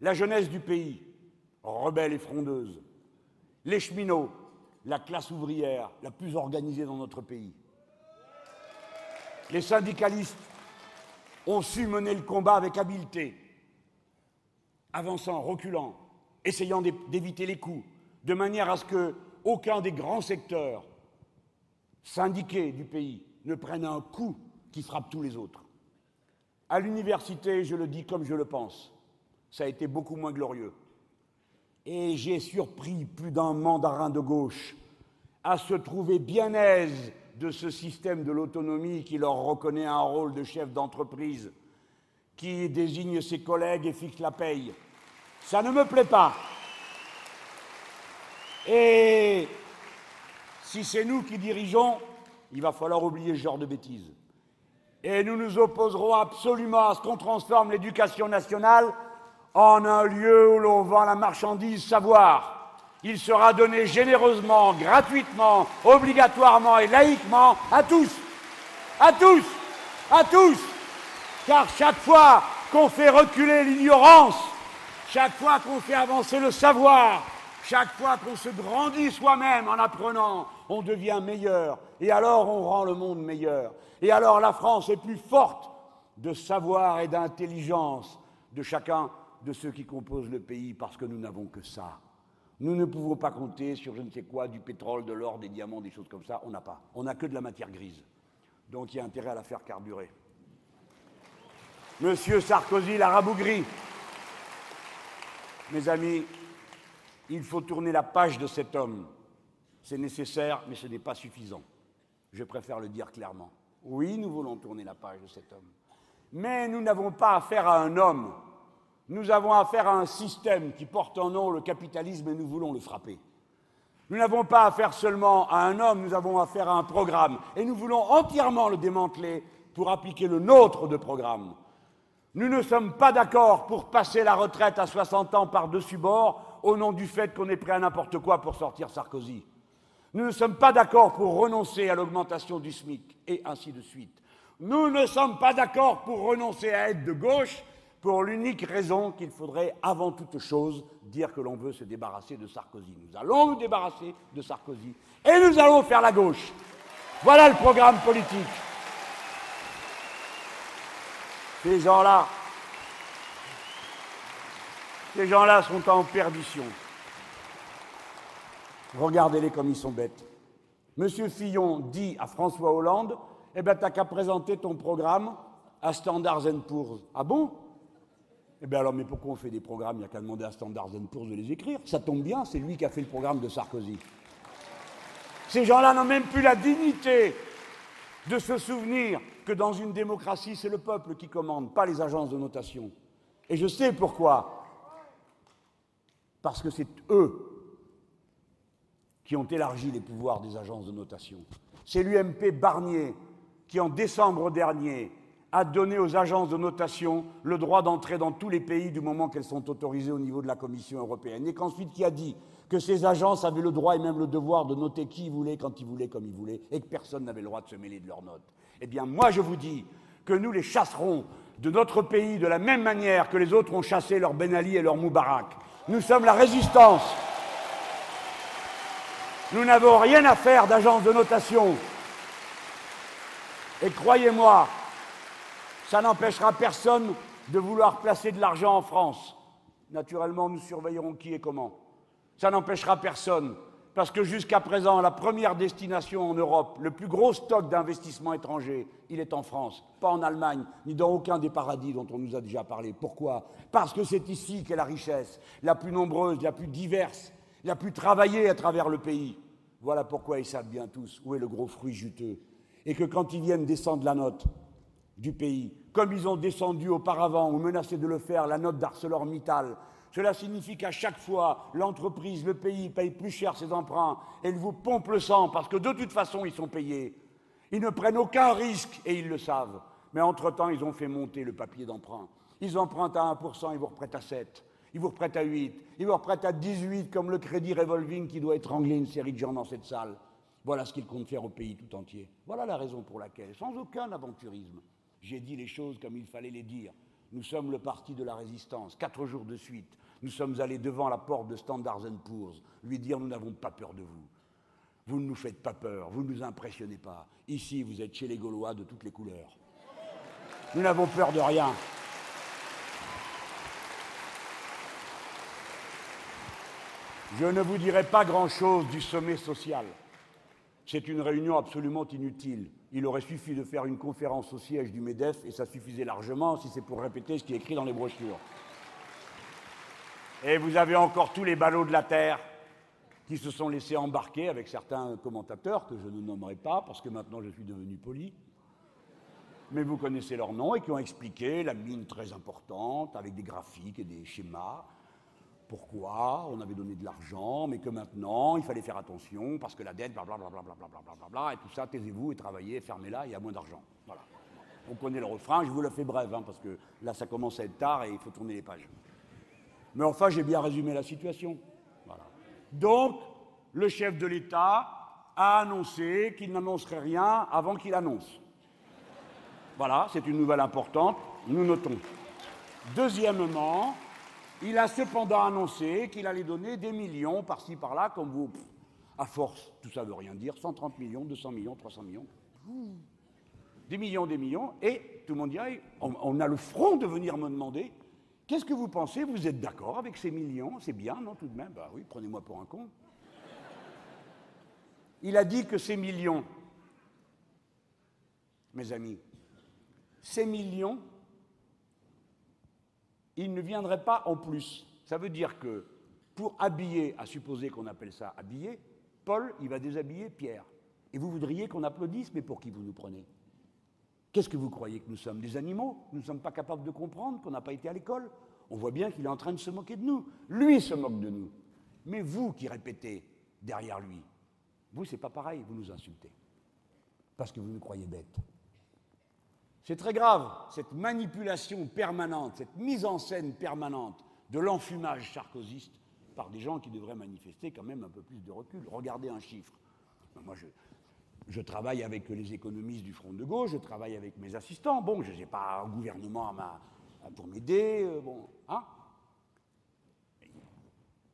Speaker 1: La jeunesse du pays, rebelle et frondeuse. Les cheminots, la classe ouvrière la plus organisée dans notre pays. Les syndicalistes ont su mener le combat avec habileté, avançant, reculant, essayant d'éviter les coups, de manière à ce que aucun des grands secteurs syndiqués du pays ne prenne un coup qui frappe tous les autres. À l'université, je le dis comme je le pense, ça a été beaucoup moins glorieux. Et j'ai surpris plus d'un mandarin de gauche à se trouver bien aise de ce système de l'autonomie qui leur reconnaît un rôle de chef d'entreprise, qui désigne ses collègues et fixe la paye. Ça ne me plaît pas. Et si c'est nous qui dirigeons, il va falloir oublier ce genre de bêtises. Et nous nous opposerons absolument à ce qu'on transforme l'éducation nationale en un lieu où l'on vend la marchandise savoir. Il sera donné généreusement, gratuitement, obligatoirement et laïquement à tous. À tous. À tous. Car chaque fois qu'on fait reculer l'ignorance, chaque fois qu'on fait avancer le savoir, chaque fois qu'on se grandit soi-même en apprenant, on devient meilleur. Et alors on rend le monde meilleur. Et alors la France est plus forte de savoir et d'intelligence de chacun de ceux qui composent le pays parce que nous n'avons que ça. Nous ne pouvons pas compter sur je ne sais quoi, du pétrole, de l'or, des diamants, des choses comme ça. On n'a pas. On n'a que de la matière grise. Donc il y a intérêt à la faire carburer. Monsieur Sarkozy l'a rabougri. Mes amis, il faut tourner la page de cet homme. C'est nécessaire, mais ce n'est pas suffisant. Je préfère le dire clairement. Oui, nous voulons tourner la page de cet homme. Mais nous n'avons pas affaire à un homme. Nous avons affaire à un système qui porte en nom le capitalisme et nous voulons le frapper. Nous n'avons pas affaire seulement à un homme, nous avons affaire à un programme. Et nous voulons entièrement le démanteler pour appliquer le nôtre de programme. Nous ne sommes pas d'accord pour passer la retraite à 60 ans par-dessus bord au nom du fait qu'on est prêt à n'importe quoi pour sortir Sarkozy. Nous ne sommes pas d'accord pour renoncer à l'augmentation du SMIC et ainsi de suite. Nous ne sommes pas d'accord pour renoncer à être de gauche pour l'unique raison qu'il faudrait avant toute chose dire que l'on veut se débarrasser de Sarkozy. Nous allons nous débarrasser de Sarkozy et nous allons faire la gauche. Voilà le programme politique. Ces gens-là, ces gens-là sont en perdition. Regardez-les comme ils sont bêtes. Monsieur Fillon dit à François Hollande Eh bien, t'as qu'à présenter ton programme à Standards Poor's. Ah bon? Eh bien, alors, mais pourquoi on fait des programmes? Il n'y a qu'à demander à Standards Poor's de les écrire. Ça tombe bien, c'est lui qui a fait le programme de Sarkozy. Ces gens-là n'ont même plus la dignité de se souvenir que dans une démocratie, c'est le peuple qui commande, pas les agences de notation. Et je sais pourquoi. Parce que c'est eux qui ont élargi les pouvoirs des agences de notation. C'est l'UMP Barnier qui, en décembre dernier, a donné aux agences de notation le droit d'entrer dans tous les pays du moment qu'elles sont autorisées au niveau de la Commission européenne, et qu'ensuite qui a dit que ces agences avaient le droit et même le devoir de noter qui ils voulaient, quand ils voulaient, comme ils voulaient, et que personne n'avait le droit de se mêler de leurs notes. Eh bien, moi, je vous dis que nous les chasserons de notre pays de la même manière que les autres ont chassé leur Ben Ali et leur Moubarak. Nous sommes la résistance. Nous n'avons rien à faire d'agence de notation. Et croyez-moi, ça n'empêchera personne de vouloir placer de l'argent en France. Naturellement, nous surveillerons qui et comment. Ça n'empêchera personne, parce que jusqu'à présent, la première destination en Europe, le plus gros stock d'investissement étranger, il est en France, pas en Allemagne, ni dans aucun des paradis dont on nous a déjà parlé. Pourquoi? Parce que c'est ici qu'est la richesse, la plus nombreuse, la plus diverse, la plus travaillée à travers le pays. Voilà pourquoi ils savent bien tous où est le gros fruit juteux. Et que quand ils viennent descendre la note du pays, comme ils ont descendu auparavant ou menacé de le faire la note d'ArcelorMittal, cela signifie qu'à chaque fois, l'entreprise, le pays paye plus cher ses emprunts et ils vous pompent le sang parce que de toute façon, ils sont payés. Ils ne prennent aucun risque et ils le savent. Mais entre-temps, ils ont fait monter le papier d'emprunt. Ils empruntent à 1%, ils vous reprêtent à 7. Ils vous reprêtent à 8. Ils vous reprêtent à 18%, comme le crédit revolving qui doit étrangler une série de gens dans cette salle. Voilà ce qu'ils comptent faire au pays tout entier. Voilà la raison pour laquelle, sans aucun aventurisme, j'ai dit les choses comme il fallait les dire. Nous sommes le parti de la résistance. Quatre jours de suite, nous sommes allés devant la porte de Standard Poor's, lui dire nous n'avons pas peur de vous. Vous ne nous faites pas peur, vous ne nous impressionnez pas. Ici, vous êtes chez les Gaulois de toutes les couleurs. Nous n'avons peur de rien. Je ne vous dirai pas grand-chose du sommet social. C'est une réunion absolument inutile. Il aurait suffi de faire une conférence au siège du MEDEF et ça suffisait largement si c'est pour répéter ce qui est écrit dans les brochures. Et vous avez encore tous les ballots de la Terre qui se sont laissés embarquer avec certains commentateurs que je ne nommerai pas parce que maintenant je suis devenu poli. Mais vous connaissez leurs noms et qui ont expliqué la mine très importante avec des graphiques et des schémas pourquoi on avait donné de l'argent, mais que maintenant il fallait faire attention parce que la dette, blablabla, bla, et tout ça, taisez-vous et travaillez, fermez-la, il y a moins d'argent. Voilà. On connaît le refrain, je vous le fais bref, hein, parce que là ça commence à être tard et il faut tourner les pages. Mais enfin, j'ai bien résumé la situation. Donc, le chef de l'État a annoncé qu'il n'annoncerait rien avant qu'il annonce. Voilà, c'est une nouvelle importante, nous notons. Deuxièmement, il a cependant annoncé qu'il allait donner des millions par-ci par-là, comme vous. à force, tout ça veut rien dire. 130 millions, 200 millions, 300 millions. Des millions, des millions. Et tout le monde on, on a le front de venir me demander qu'est-ce que vous pensez? Vous êtes d'accord avec ces millions? C'est bien, non, tout de même? Bah oui, prenez-moi pour un con. Il a dit que ces millions, mes amis, ces millions il ne viendrait pas en plus. Ça veut dire que pour habiller, à supposer qu'on appelle ça habiller, Paul, il va déshabiller Pierre. Et vous voudriez qu'on applaudisse, mais pour qui vous nous prenez? Qu'est-ce que vous croyez que nous sommes Des animaux? Nous ne sommes pas capables de comprendre qu'on n'a pas été à l'école On voit bien qu'il est en train de se moquer de nous. Lui se moque de nous. Mais vous qui répétez derrière lui, vous, c'est pas pareil, vous nous insultez. Parce que vous nous croyez bêtes. C'est très grave, cette manipulation permanente, cette mise en scène permanente de l'enfumage sarkozyste par des gens qui devraient manifester quand même un peu plus de recul. Regardez un chiffre. Moi, je, travaille avec les économistes du Front de gauche, je travaille avec mes assistants. Bon, je n'ai pas un gouvernement pour m'aider. Euh, bon, hein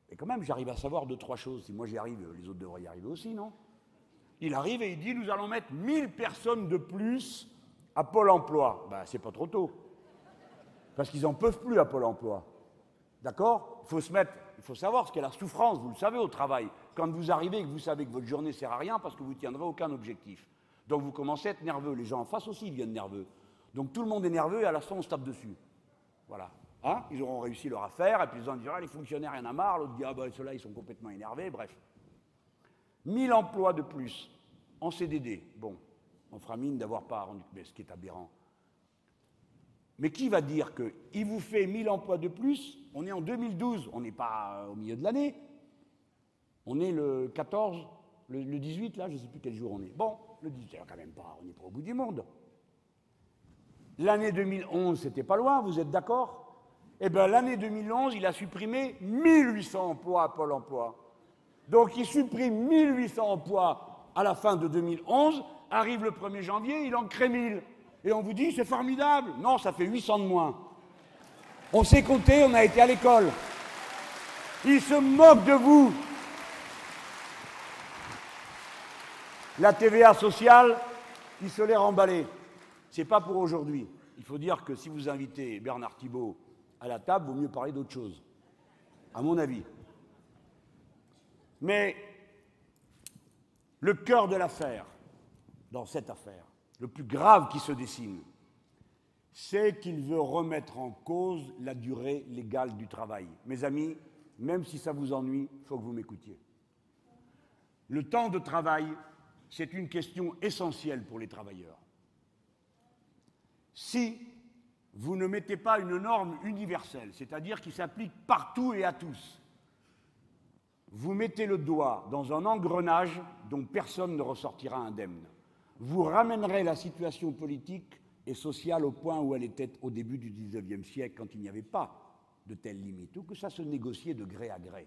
Speaker 1: Mais quand même, j'arrive à savoir deux, trois choses. Si moi j'y arrive, les autres devraient y arriver aussi, non? Il arrive et il dit nous allons mettre 1000 personnes de plus à Pôle emploi, ben, c'est pas trop tôt. Parce qu'ils n'en peuvent plus à Pôle emploi. D'accord? Il faut se mettre, il faut savoir ce qu'est la souffrance, vous le savez au travail. Quand vous arrivez et que vous savez que votre journée ne sert à rien parce que vous ne tiendrez aucun objectif. Donc vous commencez à être nerveux. Les gens en face aussi deviennent nerveux. Donc tout le monde est nerveux et à la fin on se tape dessus. Voilà. Hein? Ils auront réussi leur affaire et puis ils vont dire ah, les fonctionnaires, il y en a marre. L'autre dit ah ben ceux-là ils sont complètement énervés. Bref. 1000 emplois de plus en CDD. Bon, on fera mine d'avoir pas rendu, mais ce qui est aberrant. Mais qui va dire qu'il vous fait 1000 emplois de plus? On est en 2012, on n'est pas au milieu de l'année. On est le 14, le, 18, là, je ne sais plus quel jour on est. Bon, le 18, quand même pas, on n'est pas au bout du monde. L'année 2011, c'était pas loin, vous êtes d'accord? Eh bien, l'année 2011, il a supprimé 1800 emplois à Pôle emploi. Donc, il supprime 1800 emplois à la fin de 2011 arrive le 1er janvier, il en crée 1000. Et on vous dit, c'est formidable. Non, ça fait 800 de moins. On sait compter, on a été à l'école. Il se moque de vous. La TVA sociale, il se l'est remballée. Ce n'est pas pour aujourd'hui. Il faut dire que si vous invitez Bernard Thibault à la table, il vaut mieux parler d'autre chose, à mon avis. Mais le cœur de l'affaire, dans cette affaire, le plus grave qui se dessine, c'est qu'il veut remettre en cause la durée légale du travail. Mes amis, même si ça vous ennuie, il faut que vous m'écoutiez. Le temps de travail, c'est une question essentielle pour les travailleurs. Si vous ne mettez pas une norme universelle, c'est-à-dire qui s'applique partout et à tous, vous mettez le doigt dans un engrenage dont personne ne ressortira indemne. Vous ramènerez la situation politique et sociale au point où elle était au début du XIXe siècle, quand il n'y avait pas de telles limites, ou que ça se négociait de gré à gré.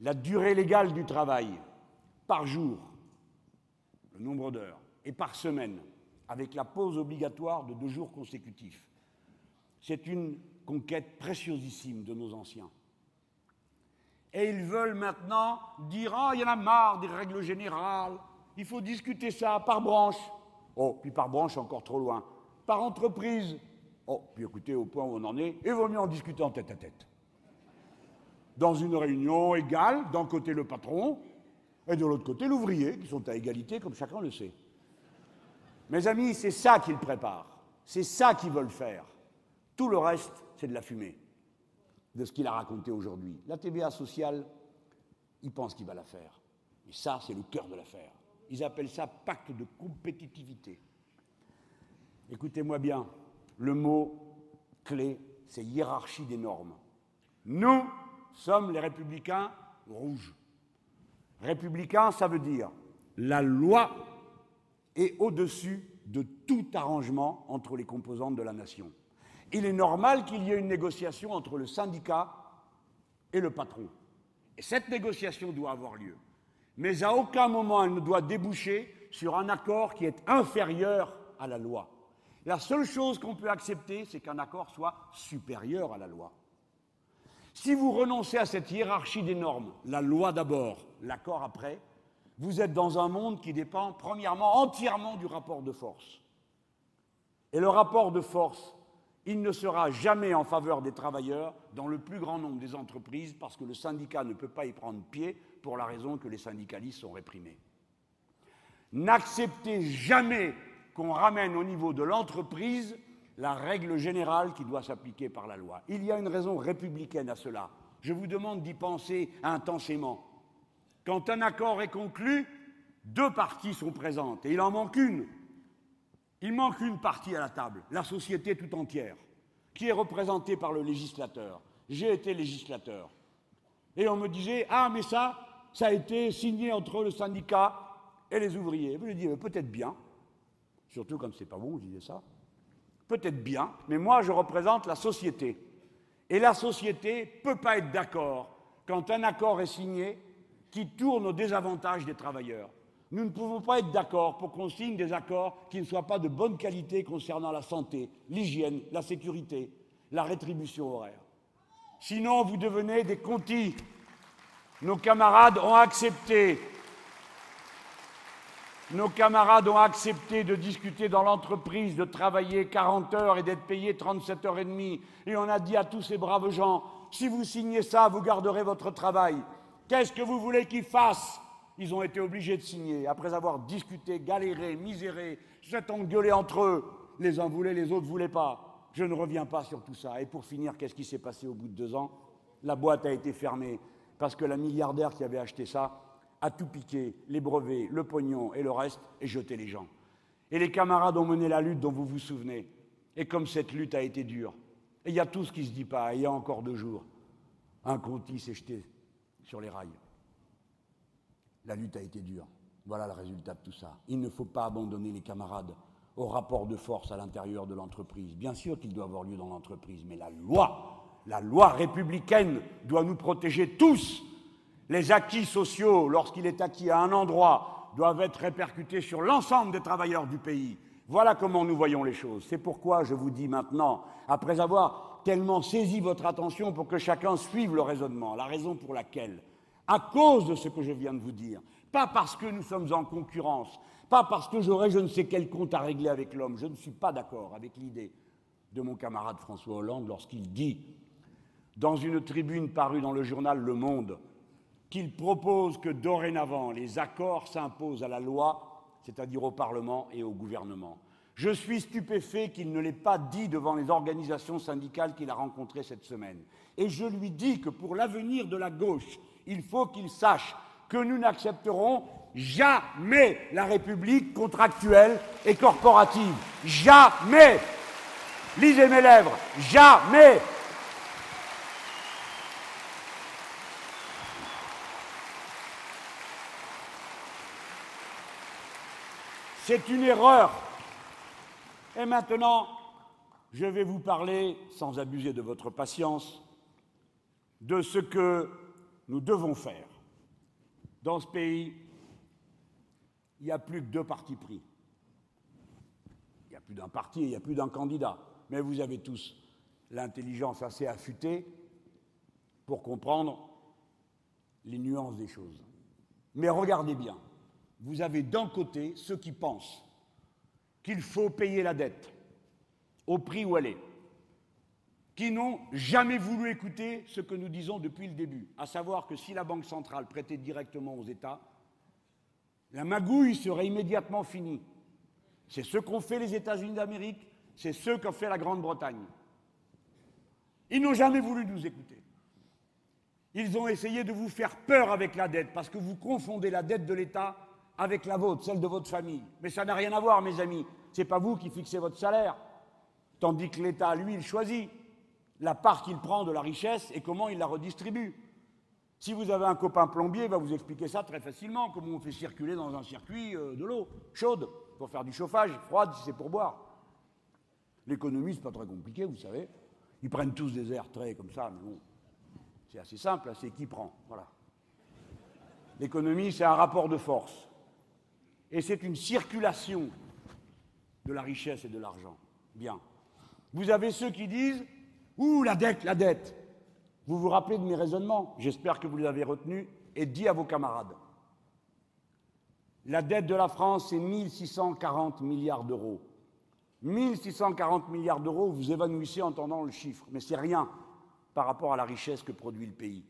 Speaker 1: La durée légale du travail, par jour, le nombre d'heures, et par semaine, avec la pause obligatoire de deux jours consécutifs. C'est une conquête préciosissime de nos anciens. Et ils veulent maintenant dire Ah, il y en a marre des règles générales, il faut discuter ça par branche. Oh, puis par branche, encore trop loin. Par entreprise. Oh, puis écoutez, au point où on en est, il vaut mieux en discuter en tête à tête. Dans une réunion égale, d'un côté le patron et de l'autre côté l'ouvrier, qui sont à égalité, comme chacun le sait. Mes amis, c'est ça qu'ils préparent. C'est ça qu'ils veulent faire. Tout le reste, c'est de la fumée de ce qu'il a raconté aujourd'hui. La TVA sociale, il pense qu'il va la faire. Et ça, c'est le cœur de l'affaire. Ils appellent ça pacte de compétitivité. Écoutez-moi bien, le mot clé, c'est hiérarchie des normes. Nous sommes les républicains rouges. Républicain, ça veut dire la loi est au-dessus de tout arrangement entre les composantes de la nation. Il est normal qu'il y ait une négociation entre le syndicat et le patron. Et cette négociation doit avoir lieu. Mais à aucun moment elle ne doit déboucher sur un accord qui est inférieur à la loi. La seule chose qu'on peut accepter, c'est qu'un accord soit supérieur à la loi. Si vous renoncez à cette hiérarchie des normes, la loi d'abord, l'accord après, vous êtes dans un monde qui dépend premièrement entièrement du rapport de force. Et le rapport de force, il ne sera jamais en faveur des travailleurs dans le plus grand nombre des entreprises parce que le syndicat ne peut pas y prendre pied pour la raison que les syndicalistes sont réprimés. N'acceptez jamais qu'on ramène au niveau de l'entreprise la règle générale qui doit s'appliquer par la loi. Il y a une raison républicaine à cela. Je vous demande d'y penser intensément. Quand un accord est conclu, deux parties sont présentes et il en manque une. Il manque une partie à la table, la société tout entière, qui est représentée par le législateur. J'ai été législateur. Et on me disait Ah, mais ça, ça a été signé entre le syndicat et les ouvriers. Je dis Peut-être bien, surtout quand c'est pas bon, je disais ça. Peut-être bien, mais moi je représente la société. Et la société ne peut pas être d'accord quand un accord est signé qui tourne au désavantage des travailleurs. Nous ne pouvons pas être d'accord pour qu'on signe des accords qui ne soient pas de bonne qualité concernant la santé, l'hygiène, la sécurité, la rétribution horaire. Sinon, vous devenez des contis. Nos camarades ont accepté. Nos camarades ont accepté de discuter dans l'entreprise, de travailler 40 heures et d'être payés 37 heures et demie. Et on a dit à tous ces braves gens, si vous signez ça, vous garderez votre travail. Qu'est-ce que vous voulez qu'ils fassent? Ils ont été obligés de signer, après avoir discuté, galéré, miséré, s'être engueulés entre eux. Les uns voulaient, les autres voulaient pas. Je ne reviens pas sur tout ça. Et pour finir, qu'est-ce qui s'est passé au bout de deux ans? La boîte a été fermée parce que la milliardaire qui avait acheté ça a tout piqué, les brevets, le pognon et le reste, et jeté les gens. Et les camarades ont mené la lutte dont vous vous souvenez. Et comme cette lutte a été dure, et il y a tout ce qui ne se dit pas, il y a encore deux jours, un Conti s'est jeté sur les rails. La lutte a été dure. Voilà le résultat de tout ça. Il ne faut pas abandonner les camarades au rapport de force à l'intérieur de l'entreprise. Bien sûr qu'il doit avoir lieu dans l'entreprise, mais la loi, la loi républicaine doit nous protéger tous. Les acquis sociaux, lorsqu'il est acquis à un endroit, doivent être répercutés sur l'ensemble des travailleurs du pays. Voilà comment nous voyons les choses. C'est pourquoi je vous dis maintenant, après avoir tellement saisi votre attention pour que chacun suive le raisonnement, la raison pour laquelle, à cause de ce que je viens de vous dire, Pas parce que nous sommes en concurrence, pas parce que j'aurais je ne sais quel compte à régler avec l'homme. Je ne suis pas d'accord avec l'idée de mon camarade François Hollande lorsqu'il dit, dans une tribune parue dans le journal Le Monde, qu'il propose que dorénavant les accords s'imposent à la loi, c'est-à-dire au Parlement et au gouvernement. Je suis stupéfait qu'il ne l'ait pas dit devant les organisations syndicales qu'il a rencontrées cette semaine. Et je lui dis que pour l'avenir de la gauche, il faut qu'il sache que nous n'accepterons jamais la République contractuelle et corporative. Jamais. Lisez mes lèvres. Jamais. C'est une erreur. Et maintenant, je vais vous parler, sans abuser de votre patience, de ce que nous devons faire. Dans ce pays, il n'y a plus que deux partis pris. Il n'y a plus d'un parti il n'y a plus d'un candidat. Mais vous avez tous l'intelligence assez affûtée pour comprendre les nuances des choses. Mais regardez bien, vous avez d'un côté ceux qui pensent qu'il faut payer la dette au prix où elle est, qui n'ont jamais voulu écouter ce que nous disons depuis le début, à savoir que si la Banque centrale prêtait directement aux États, la magouille serait immédiatement finie. C'est ce qu'ont fait les États-Unis d'Amérique, c'est ce qu'a fait la Grande-Bretagne. Ils n'ont jamais voulu nous écouter. Ils ont essayé de vous faire peur avec la dette, parce que vous confondez la dette de l'État avec la vôtre, celle de votre famille. Mais ça n'a rien à voir, mes amis. Ce n'est pas vous qui fixez votre salaire. Tandis que l'État, lui, il choisit la part qu'il prend de la richesse et comment il la redistribue. Si vous avez un copain plombier, il va vous expliquer ça très facilement, comment on fait circuler dans un circuit euh, de l'eau chaude pour faire du chauffage, froide si c'est pour boire. L'économie, c'est pas très compliqué, vous savez. Ils prennent tous des airs très comme ça, mais bon, c'est assez simple, c'est qui prend. Voilà. L'économie, c'est un rapport de force. Et c'est une circulation de la richesse et de l'argent. Bien. Vous avez ceux qui disent Ouh, la dette, la dette. Vous vous rappelez de mes raisonnements? J'espère que vous les avez retenus et dit à vos camarades. La dette de la France, c'est 1640 milliards d'euros. 1640 milliards d'euros, vous évanouissez en entendant le chiffre, mais c'est rien par rapport à la richesse que produit le pays.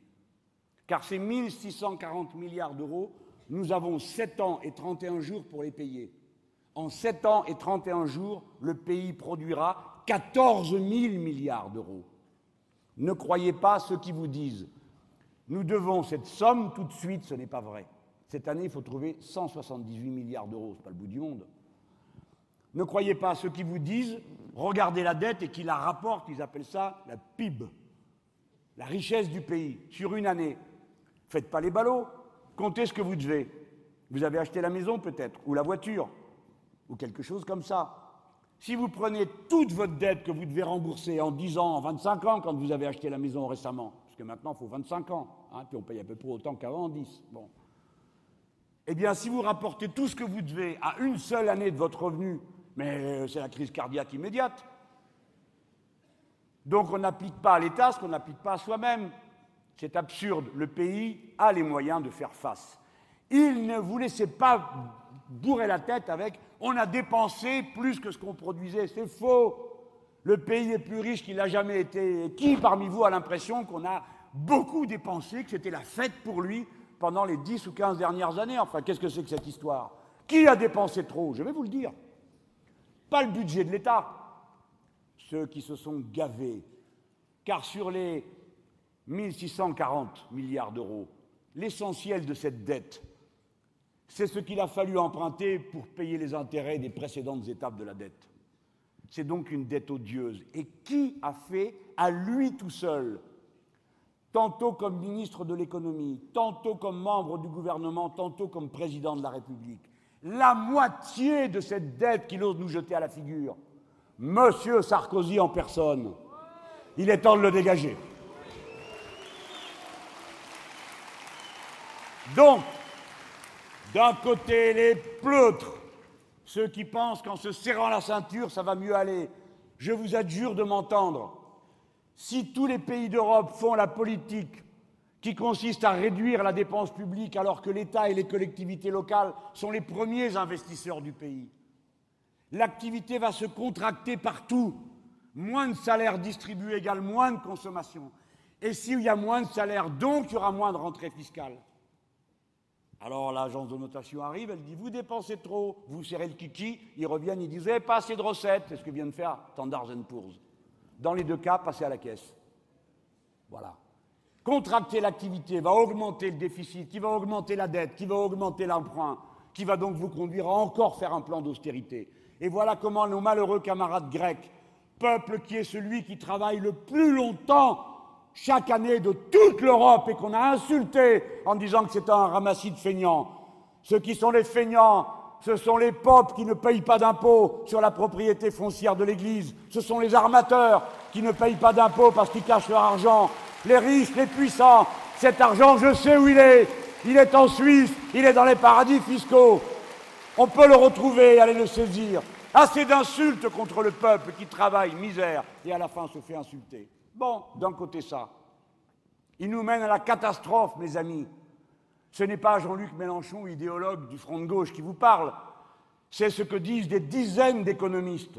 Speaker 1: Car ces 1640 milliards d'euros, nous avons 7 ans et 31 jours pour les payer. En 7 ans et 31 jours, le pays produira 14 000 milliards d'euros. Ne croyez pas ceux qui vous disent nous devons cette somme tout de suite, ce n'est pas vrai. Cette année, il faut trouver 178 milliards d'euros, ce n'est pas le bout du monde. Ne croyez pas ceux qui vous disent regardez la dette et qui la rapportent, ils appellent ça la PIB, la richesse du pays, sur une année. Faites pas les ballots, comptez ce que vous devez? Vous avez acheté la maison peut-être, ou la voiture, ou quelque chose comme ça. Si vous prenez toute votre dette que vous devez rembourser en 10 ans, en 25 ans, quand vous avez acheté la maison récemment, parce que maintenant il faut 25 ans, hein, puis on paye à peu près autant qu'avant en 10. Bon. Eh bien, si vous rapportez tout ce que vous devez à une seule année de votre revenu, mais euh, c'est la crise cardiaque immédiate. Donc on n'applique pas à l'État ce qu'on n'applique pas à soi-même. C'est absurde. Le pays a les moyens de faire face. Il ne vous laissez pas bourrer la tête avec on a dépensé plus que ce qu'on produisait. C'est faux. Le pays est plus riche qu'il n'a jamais été. Qui parmi vous a l'impression qu'on a beaucoup dépensé, que c'était la fête pour lui pendant les 10 ou 15 dernières années? Enfin, qu'est-ce que c'est que cette histoire? Qui a dépensé trop? Je vais vous le dire. Pas le budget de l'État. Ceux qui se sont gavés. Car sur les 1640 milliards d'euros, l'essentiel de cette dette c'est ce qu'il a fallu emprunter pour payer les intérêts des précédentes étapes de la dette. C'est donc une dette odieuse. Et qui a fait à lui tout seul, tantôt comme ministre de l'économie, tantôt comme membre du gouvernement, tantôt comme président de la République, la moitié de cette dette qu'il ose nous jeter à la figure Monsieur Sarkozy en personne. Il est temps de le dégager. Donc, d'un côté, les pleutres, ceux qui pensent qu'en se serrant la ceinture, ça va mieux aller. Je vous adjure de m'entendre. Si tous les pays d'Europe font la politique qui consiste à réduire la dépense publique alors que l'État et les collectivités locales sont les premiers investisseurs du pays. L'activité va se contracter partout. Moins de salaires distribués égale moins de consommation. Et s'il y a moins de salaires, donc il y aura moins de rentrée fiscale. Alors l'agence de notation arrive, elle dit Vous dépensez trop, vous serrez le kiki. Ils reviennent, ils disent n'avez pas assez de recettes. C'est ce que vient de faire Standard Poor's. Dans les deux cas, passez à la caisse. Voilà. Contracter l'activité va augmenter le déficit, qui va augmenter la dette, qui va augmenter l'emprunt, qui va donc vous conduire à encore faire un plan d'austérité. Et voilà comment nos malheureux camarades grecs, peuple qui est celui qui travaille le plus longtemps chaque année de toute l'Europe et qu'on a insulté en disant que c'est un ramassis de feignants. Ceux qui sont les feignants, ce sont les popes qui ne payent pas d'impôts sur la propriété foncière de l'Église. Ce sont les armateurs qui ne payent pas d'impôts parce qu'ils cachent leur argent. Les riches, les puissants, cet argent, je sais où il est. Il est en Suisse, il est dans les paradis fiscaux. On peut le retrouver et aller le saisir. Assez d'insultes contre le peuple qui travaille, misère, et à la fin se fait insulter. Bon, d'un côté ça. Il nous mène à la catastrophe, mes amis. Ce n'est pas Jean-Luc Mélenchon, idéologue du Front de gauche, qui vous parle. C'est ce que disent des dizaines d'économistes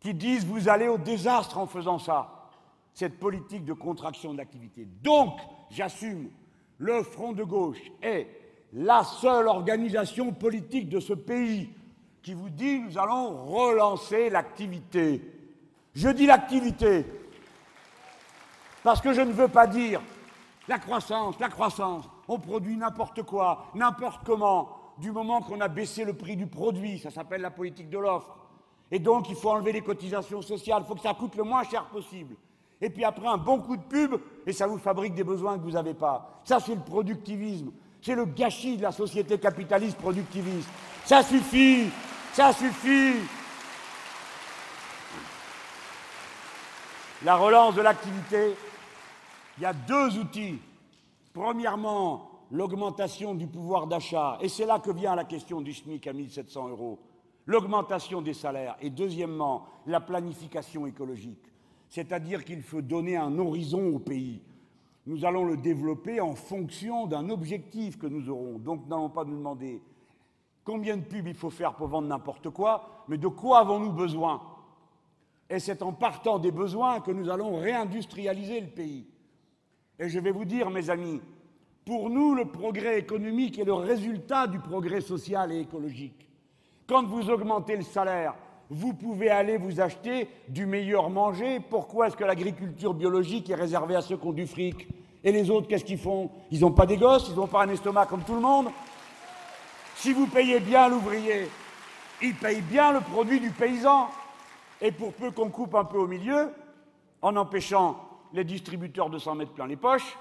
Speaker 1: qui disent vous allez au désastre en faisant ça, cette politique de contraction de l'activité. Donc, j'assume, le Front de gauche est la seule organisation politique de ce pays qui vous dit nous allons relancer l'activité. Je dis l'activité parce que je ne veux pas dire la croissance, la croissance. On produit n'importe quoi, n'importe comment, du moment qu'on a baissé le prix du produit. Ça s'appelle la politique de l'offre. Et donc, il faut enlever les cotisations sociales. Il faut que ça coûte le moins cher possible. Et puis après, un bon coup de pub, et ça vous fabrique des besoins que vous n'avez pas. Ça, c'est le productivisme. C'est le gâchis de la société capitaliste productiviste. Ça suffit. Ça suffit. La relance de l'activité, il y a deux outils. Premièrement, l'augmentation du pouvoir d'achat, et c'est là que vient la question du SMIC à 1700 euros, l'augmentation des salaires, et deuxièmement, la planification écologique, c'est-à-dire qu'il faut donner un horizon au pays. Nous allons le développer en fonction d'un objectif que nous aurons. Donc, n'allons pas nous demander combien de pubs il faut faire pour vendre n'importe quoi, mais de quoi avons-nous besoin? Et c'est en partant des besoins que nous allons réindustrialiser le pays. Et je vais vous dire, mes amis, pour nous, le progrès économique est le résultat du progrès social et écologique. Quand vous augmentez le salaire, vous pouvez aller vous acheter du meilleur manger. Pourquoi est-ce que l'agriculture biologique est réservée à ceux qui ont du fric Et les autres, qu'est-ce qu'ils font? Ils n'ont pas des gosses, ils n'ont pas un estomac comme tout le monde. Si vous payez bien l'ouvrier, il paye bien le produit du paysan. Et pour peu qu'on coupe un peu au milieu, en empêchant les distributeurs de s'en mettre plein les poches,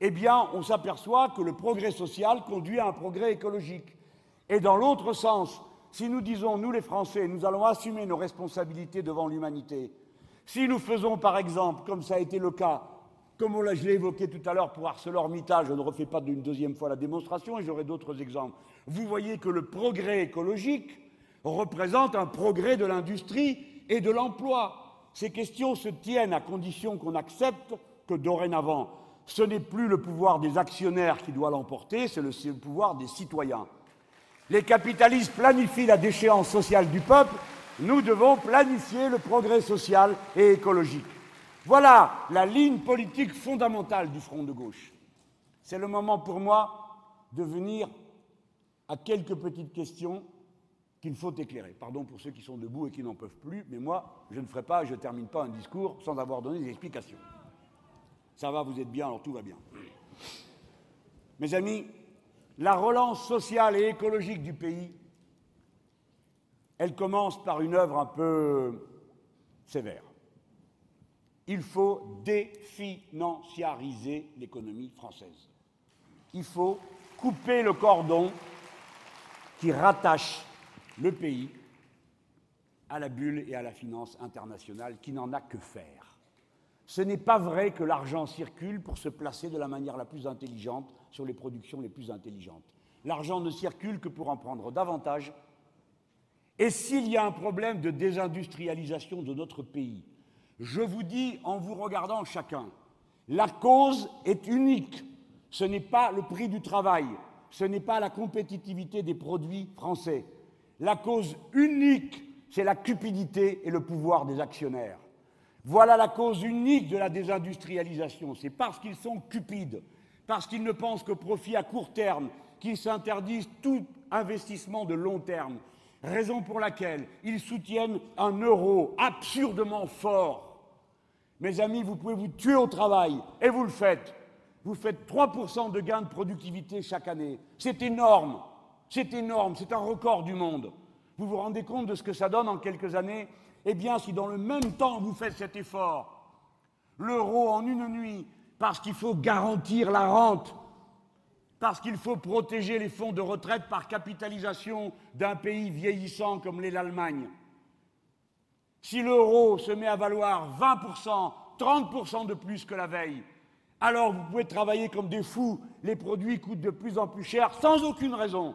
Speaker 1: eh bien, on s'aperçoit que le progrès social conduit à un progrès écologique. Et dans l'autre sens, si nous disons, nous les Français, nous allons assumer nos responsabilités devant l'humanité, si nous faisons par exemple, comme ça a été le cas, comme je l'ai évoqué tout à l'heure pour ArcelorMittal, je ne refais pas d'une deuxième fois la démonstration et j'aurai d'autres exemples, vous voyez que le progrès écologique représente un progrès de l'industrie et de l'emploi. Ces questions se tiennent à condition qu'on accepte que dorénavant, ce n'est plus le pouvoir des actionnaires qui doit l'emporter, c'est le, pouvoir des citoyens. Les capitalistes planifient la déchéance sociale du peuple, nous devons planifier le progrès social et écologique. Voilà la ligne politique fondamentale du Front de gauche. C'est le moment pour moi de venir à quelques petites questions qu'il faut éclairer. Pardon pour ceux qui sont debout et qui n'en peuvent plus, mais moi, je ne ferai pas, je ne termine pas un discours sans avoir donné des explications. Ça va, vous êtes bien, alors tout va bien. Mes amis, la relance sociale et écologique du pays, elle commence par une œuvre un peu sévère. Il faut définanciariser l'économie française. Il faut couper le cordon qui rattache le pays à la bulle et à la finance internationale qui n'en a que faire. Ce n'est pas vrai que l'argent circule pour se placer de la manière la plus intelligente sur les productions les plus intelligentes. L'argent ne circule que pour en prendre davantage. Et s'il y a un problème de désindustrialisation de notre pays, je vous dis, en vous regardant chacun, La cause est unique. Ce n'est pas le prix du travail, ce n'est pas la compétitivité des produits français. La cause unique, c'est la cupidité et le pouvoir des actionnaires. Voilà la cause unique de la désindustrialisation. C'est parce qu'ils sont cupides, parce qu'ils ne pensent que profit à court terme, qu'ils s'interdisent tout investissement de long terme. Raison pour laquelle ils soutiennent un euro absurdement fort. Mes amis, vous pouvez vous tuer au travail, et vous le faites. Vous faites 3% de gains de productivité chaque année. C'est énorme. C'est énorme. C'est un record du monde. Vous vous rendez compte de ce que ça donne en quelques années? Eh bien, si dans le même temps vous faites cet effort, l'euro en une nuit, parce qu'il faut garantir la rente, parce qu'il faut protéger les fonds de retraite par capitalisation d'un pays vieillissant comme l'est l'Allemagne. Si l'euro se met à valoir 20%, 30% de plus que la veille, alors vous pouvez travailler comme des fous, les produits coûtent de plus en plus cher sans aucune raison,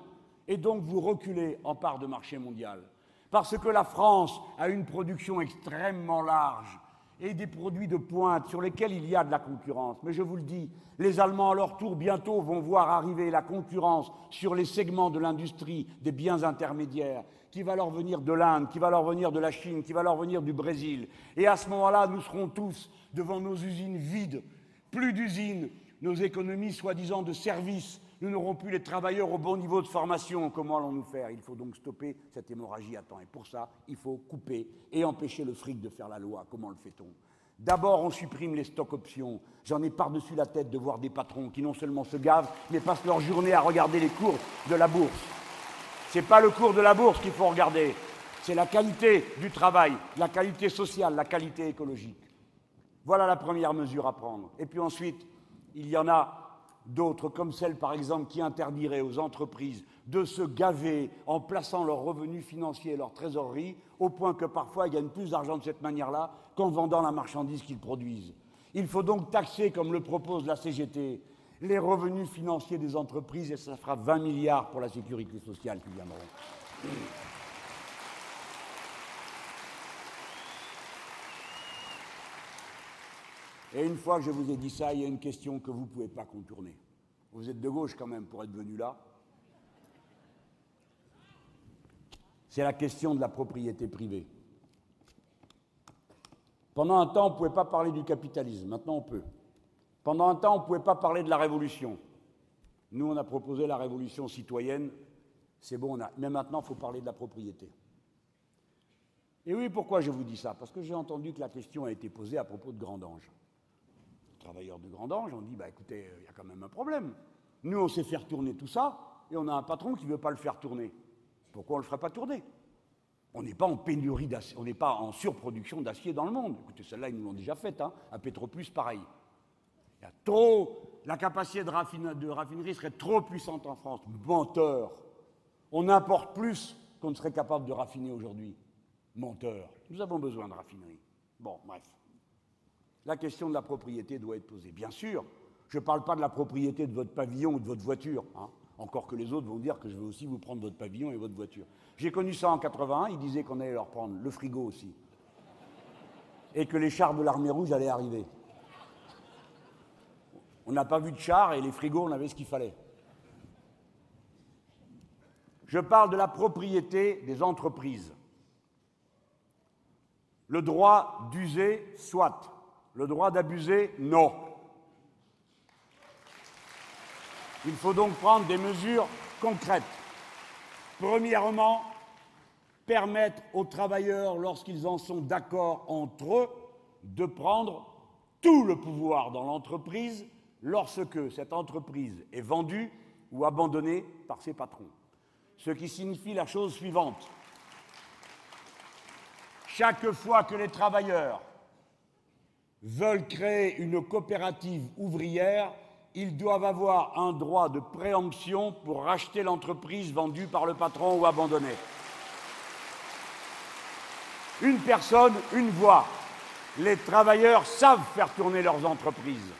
Speaker 1: et donc vous reculez en part de marché mondial. Parce que la France a une production extrêmement large, et des produits de pointe sur lesquels il y a de la concurrence. Mais je vous le dis, les Allemands, à leur tour, bientôt vont voir arriver la concurrence sur les segments de l'industrie des biens intermédiaires, qui va leur venir de l'Inde, qui va leur venir de la Chine, qui va leur venir du Brésil. Et à ce moment-là, nous serons tous devant nos usines vides, plus d'usines, nos économies soi-disant de services nous n'aurons plus les travailleurs au bon niveau de formation. Comment allons-nous faire? Il faut donc stopper cette hémorragie à temps. Et pour ça, il faut couper et empêcher le fric de faire la loi. Comment le fait-on? D'abord, on supprime les stocks options. J'en ai par-dessus la tête de voir des patrons qui non seulement se gavent, mais passent leur journée à regarder les cours de la bourse. Ce n'est pas le cours de la bourse qu'il faut regarder, c'est la qualité du travail, la qualité sociale, la qualité écologique. Voilà la première mesure à prendre. Et puis ensuite, il y en a d'autres, comme celle par exemple qui interdirait aux entreprises de se gaver en plaçant leurs revenus financiers et leur trésorerie, au point que parfois ils gagnent plus d'argent de cette manière-là qu'en vendant la marchandise qu'ils produisent. Il faut donc taxer, comme le propose la CGT, les revenus financiers des entreprises et ça fera 20 milliards pour la sécurité sociale qui viendront. Et une fois que je vous ai dit ça, il y a une question que vous ne pouvez pas contourner. Vous êtes de gauche quand même pour être venu là. C'est la question de la propriété privée. Pendant un temps, on ne pouvait pas parler du capitalisme, maintenant on peut. Pendant un temps, on ne pouvait pas parler de la révolution. Nous, on a proposé la révolution citoyenne, c'est bon, mais maintenant, il faut parler de la propriété. Et oui, pourquoi je vous dis ça? Parce que j'ai entendu que la question a été posée à propos de Grandange travailleurs de Grandange, on dit bah écoutez, il y a quand même un problème. Nous, on sait faire tourner tout ça, et on a un patron qui ne veut pas le faire tourner. Pourquoi on ne le ferait pas tourner? On n'est pas en pénurie d'acier, on n'est pas en surproduction d'acier dans le monde. Écoutez, celle-là, ils nous l'ont déjà faite, hein. à Petroplus, pareil. Il y a trop, la capacité de, de raffinerie serait trop puissante en France. Menteur. On importe plus qu'on ne serait capable de raffiner aujourd'hui. Menteur. Nous avons besoin de raffinerie. Bon, bref la question de la propriété doit être posée. Bien sûr, je ne parle pas de la propriété de votre pavillon ou de votre voiture, hein. encore que les autres vont dire que je vais aussi vous prendre votre pavillon et votre voiture. J'ai connu ça en 81, ils disaient qu'on allait leur prendre le frigo aussi. Et que les chars de l'armée rouge allaient arriver. On n'a pas vu de chars et les frigos, on avait ce qu'il fallait. Je parle de la propriété des entreprises. Le droit d'user, soit. Le droit d'abuser, non. Il faut donc prendre des mesures concrètes. Premièrement, permettre aux travailleurs, lorsqu'ils en sont d'accord entre eux, de prendre tout le pouvoir dans l'entreprise lorsque cette entreprise est vendue ou abandonnée par ses patrons. Ce qui signifie la chose suivante. Chaque fois que les travailleurs veulent créer une coopérative ouvrière, ils doivent avoir un droit de préemption pour racheter l'entreprise vendue par le patron ou abandonnée. Une personne, une voix. Les travailleurs savent faire tourner leurs entreprises.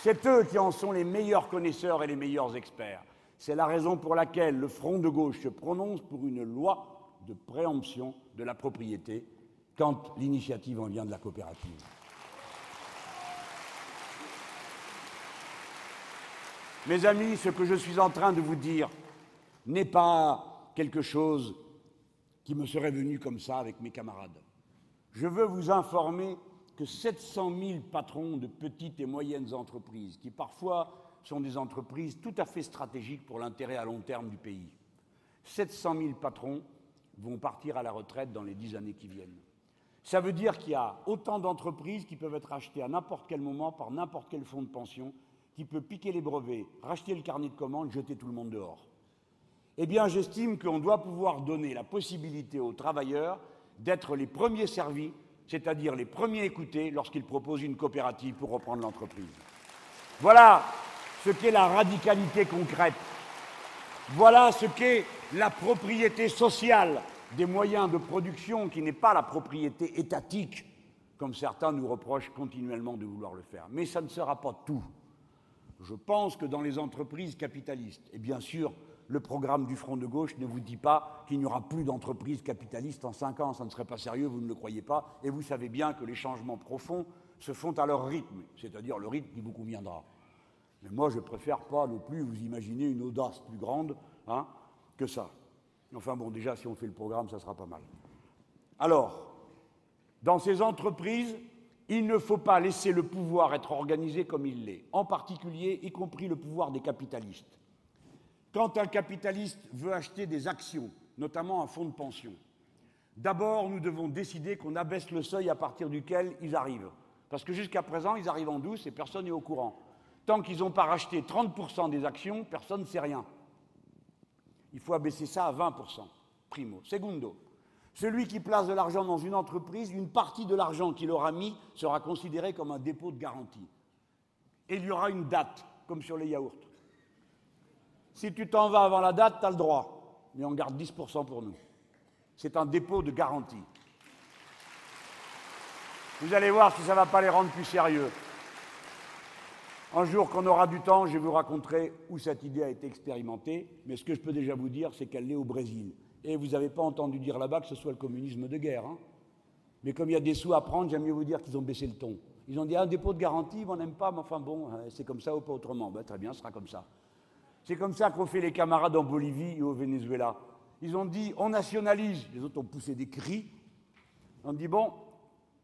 Speaker 1: C'est eux qui en sont les meilleurs connaisseurs et les meilleurs experts. C'est la raison pour laquelle le Front de gauche se prononce pour une loi de préemption de la propriété quand l'initiative en vient de la coopérative. Mes amis, ce que je suis en train de vous dire n'est pas quelque chose qui me serait venu comme ça avec mes camarades. Je veux vous informer que 700 000 patrons de petites et moyennes entreprises, qui parfois sont des entreprises tout à fait stratégiques pour l'intérêt à long terme du pays, 700 000 patrons vont partir à la retraite dans les dix années qui viennent. Ça veut dire qu'il y a autant d'entreprises qui peuvent être achetées à n'importe quel moment par n'importe quel fonds de pension, qui peut piquer les brevets, racheter le carnet de commandes, jeter tout le monde dehors. Eh bien, j'estime qu'on doit pouvoir donner la possibilité aux travailleurs d'être les premiers servis, c'est-à-dire les premiers écoutés lorsqu'ils proposent une coopérative pour reprendre l'entreprise. Voilà ce qu'est la radicalité concrète. Voilà ce qu'est la propriété sociale des moyens de production qui n'est pas la propriété étatique, comme certains nous reprochent continuellement de vouloir le faire. Mais ça ne sera pas tout. Je pense que dans les entreprises capitalistes, et bien sûr, le programme du Front de gauche ne vous dit pas qu'il n'y aura plus d'entreprises capitalistes en cinq ans. Ça ne serait pas sérieux, vous ne le croyez pas. Et vous savez bien que les changements profonds se font à leur rythme, c'est-à-dire le rythme qui vous conviendra. Mais moi, je préfère pas non plus vous imaginer une audace plus grande hein, que ça. Enfin bon, déjà, si on fait le programme, ça sera pas mal. Alors, dans ces entreprises, il ne faut pas laisser le pouvoir être organisé comme il l'est, en particulier, y compris le pouvoir des capitalistes. Quand un capitaliste veut acheter des actions, notamment un fonds de pension, d'abord nous devons décider qu'on abaisse le seuil à partir duquel ils arrivent. Parce que jusqu'à présent, ils arrivent en douce et personne n'est au courant. Tant qu'ils n'ont pas racheté 30% des actions, personne ne sait rien. Il faut abaisser ça à 20%. Primo. Segundo, celui qui place de l'argent dans une entreprise, une partie de l'argent qu'il aura mis sera considérée comme un dépôt de garantie. Il y aura une date, comme sur les yaourts. Si tu t'en vas avant la date, tu as le droit. Mais on garde 10% pour nous. C'est un dépôt de garantie. Vous allez voir si ça ne va pas les rendre plus sérieux. Un jour qu'on aura du temps, je vous raconterai où cette idée a été expérimentée, mais ce que je peux déjà vous dire, c'est qu'elle est au Brésil. Et vous n'avez pas entendu dire là-bas que ce soit le communisme de guerre. Hein. mais comme il y a des sous à prendre, j'aime mieux vous dire qu'ils ont baissé le ton. Ils ont dit un dépôt de garantie, on n'aime pas, mais enfin bon, hein, c'est comme ça ou pas autrement. Ben, très bien, ce sera comme ça. C'est comme ça qu'ont fait les camarades en Bolivie et au Venezuela. Ils ont dit on nationalise. Les autres ont poussé des cris. On dit bon,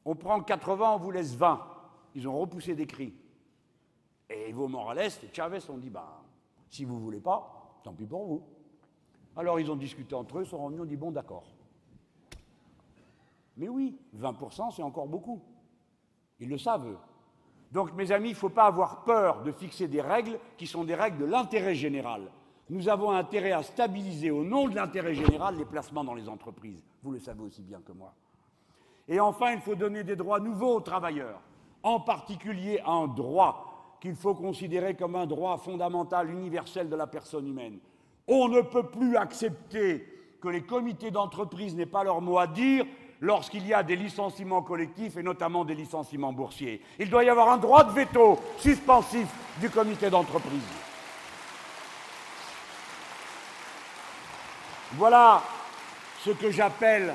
Speaker 1: on prend 80, on vous laisse 20. Ils ont repoussé des cris. Et Evo Morales et Chavez ont dit bah, si vous voulez pas, tant pis pour vous. Alors ils ont discuté entre eux, sont revenus, ont dit bon, d'accord. Mais oui, 20%, c'est encore beaucoup. Ils le savent, eux. Donc, mes amis, il ne faut pas avoir peur de fixer des règles qui sont des règles de l'intérêt général. Nous avons intérêt à stabiliser au nom de l'intérêt général les placements dans les entreprises. Vous le savez aussi bien que moi. Et enfin, il faut donner des droits nouveaux aux travailleurs, en particulier un droit qu'il faut considérer comme un droit fondamental universel de la personne humaine. On ne peut plus accepter que les comités d'entreprise n'aient pas leur mot à dire lorsqu'il y a des licenciements collectifs et notamment des licenciements boursiers. Il doit y avoir un droit de veto suspensif du comité d'entreprise. Voilà ce que j'appelle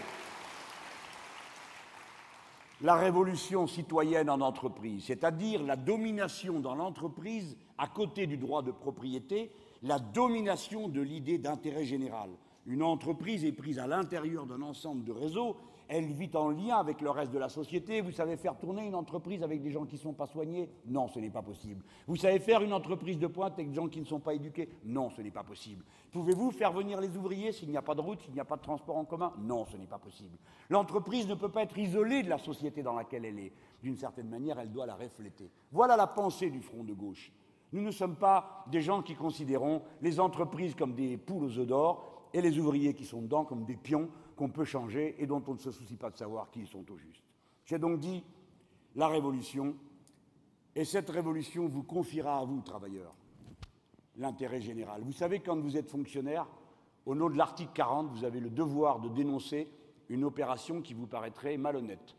Speaker 1: la révolution citoyenne en entreprise, c'est-à-dire la domination dans l'entreprise, à côté du droit de propriété, la domination de l'idée d'intérêt général. Une entreprise est prise à l'intérieur d'un ensemble de réseaux elle vit en lien avec le reste de la société. Vous savez faire tourner une entreprise avec des gens qui ne sont pas soignés? Non, ce n'est pas possible. Vous savez faire une entreprise de pointe avec des gens qui ne sont pas éduqués? Non, ce n'est pas possible. Pouvez-vous faire venir les ouvriers s'il n'y a pas de route, s'il n'y a pas de transport en commun? Non, ce n'est pas possible. L'entreprise ne peut pas être isolée de la société dans laquelle elle est. D'une certaine manière, elle doit la refléter. Voilà la pensée du Front de gauche. Nous ne sommes pas des gens qui considérons les entreprises comme des poules aux œufs d'or et les ouvriers qui sont dedans comme des pions qu'on peut changer et dont on ne se soucie pas de savoir qui sont au juste. J'ai donc dit la révolution, et cette révolution vous confiera à vous, travailleurs, l'intérêt général. Vous savez, quand vous êtes fonctionnaire, au nom de l'article 40, vous avez le devoir de dénoncer une opération qui vous paraîtrait malhonnête,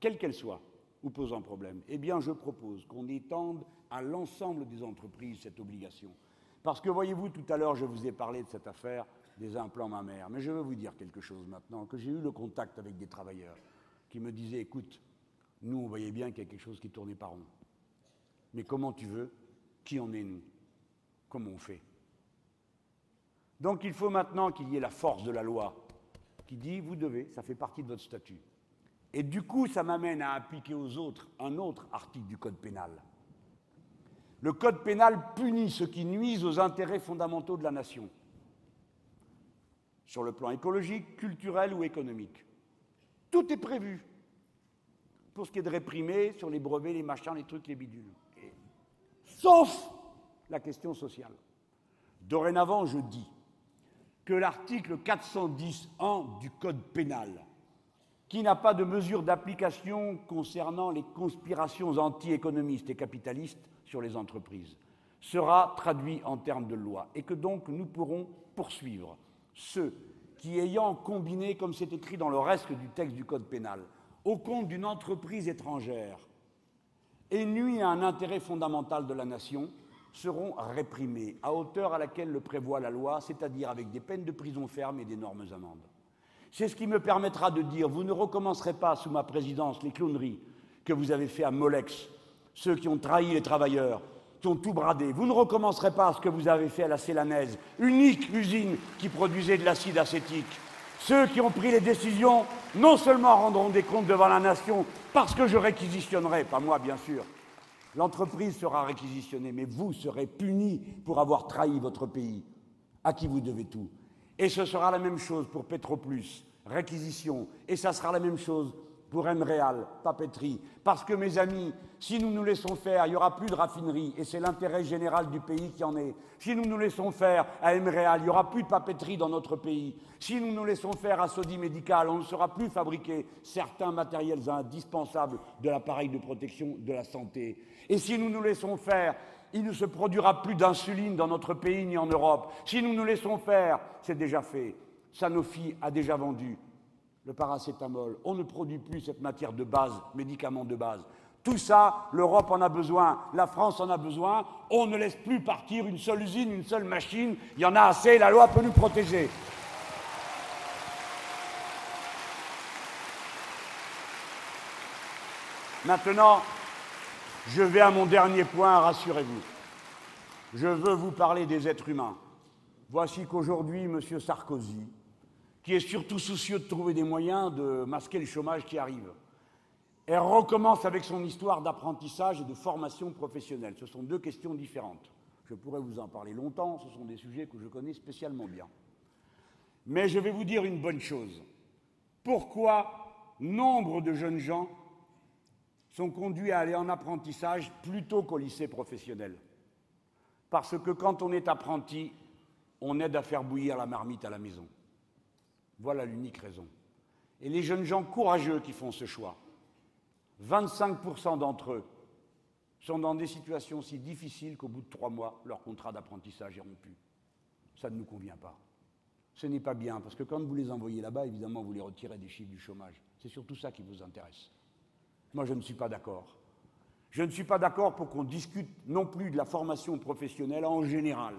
Speaker 1: quelle qu'elle soit, ou posant problème. Eh bien, je propose qu'on étende à l'ensemble des entreprises cette obligation. Parce que, voyez-vous, tout à l'heure, je vous ai parlé de cette affaire des implants mammaires. Mais je veux vous dire quelque chose maintenant, que j'ai eu le contact avec des travailleurs qui me disaient, écoute, nous, on voyait bien qu'il y a quelque chose qui tournait pas rond. Mais comment tu veux? Qui en est nous? Comment on fait? Donc il faut maintenant qu'il y ait la force de la loi qui dit vous devez, ça fait partie de votre statut. Et du coup, ça m'amène à appliquer aux autres un autre article du Code pénal. Le Code pénal punit ceux qui nuisent aux intérêts fondamentaux de la nation, sur le plan écologique, culturel ou économique. Tout est prévu pour ce qui est de réprimer sur les brevets, les machins, les trucs, les bidules. Sauf la question sociale. Dorénavant, je dis que l'article 410.1 du Code pénal, qui n'a pas de mesure d'application concernant les conspirations anti-économistes et capitalistes sur les entreprises, sera traduit en termes de loi et que donc nous pourrons poursuivre ceux qui, ayant combiné, comme c'est écrit dans le reste du texte du Code pénal, au compte d'une entreprise étrangère et nuit à un intérêt fondamental de la nation, seront réprimés à hauteur à laquelle le prévoit la loi, c'est-à-dire avec des peines de prison ferme et d'énormes amendes. C'est ce qui me permettra de dire vous ne recommencerez pas sous ma présidence les clowneries que vous avez fait à Molex, ceux qui ont trahi les travailleurs, qui ont tout bradé. Vous ne recommencerez pas ce que vous avez fait à la Célanaise, unique usine qui produisait de l'acide acétique. Ceux qui ont pris les décisions non seulement rendront des comptes devant la nation parce que je réquisitionnerai, pas moi bien sûr, l'entreprise sera réquisitionnée, mais vous serez punis pour avoir trahi votre pays, à qui vous devez tout? Et ce sera la même chose pour Petroplus, réquisition, et ça sera la même chose pour Emreal, papeterie. Parce que, mes amis, si nous nous laissons faire, il n'y aura plus de raffinerie, et c'est l'intérêt général du pays qui en est. Si nous nous laissons faire à Emreal, il n'y aura plus de papeterie dans notre pays. Si nous nous laissons faire à Sodi Médical, on ne saura plus fabriquer certains matériels indispensables de l'appareil de protection de la santé. Et si nous nous laissons faire, il ne se produira plus d'insuline dans notre pays ni en Europe. Si nous nous laissons faire, c'est déjà fait. Sanofi a déjà vendu le paracétamol. On ne produit plus cette matière de base, médicament de base. Tout ça, l'Europe en a besoin, la France en a besoin. On ne laisse plus partir une seule usine, une seule machine. Il y en a assez, la loi peut nous protéger. Maintenant, je vais à mon dernier point, rassurez-vous. Je veux vous parler des êtres humains. Voici qu'aujourd'hui, M. Sarkozy, qui est surtout soucieux de trouver des moyens de masquer le chômage qui arrive. Elle recommence avec son histoire d'apprentissage et de formation professionnelle. Ce sont deux questions différentes. Je pourrais vous en parler longtemps, ce sont des sujets que je connais spécialement bien. Mais je vais vous dire une bonne chose. Pourquoi nombre de jeunes gens sont conduits à aller en apprentissage plutôt qu'au lycée professionnel Parce que quand on est apprenti, on aide à faire bouillir la marmite à la maison. Voilà l'unique raison. Et les jeunes gens courageux qui font ce choix, 25% d'entre eux sont dans des situations si difficiles qu'au bout de trois mois, leur contrat d'apprentissage est rompu. Ça ne nous convient pas. Ce n'est pas bien, parce que quand vous les envoyez là-bas, évidemment, vous les retirez des chiffres du chômage. C'est surtout ça qui vous intéresse. Moi, je ne suis pas d'accord. Je ne suis pas d'accord pour qu'on discute non plus de la formation professionnelle en général.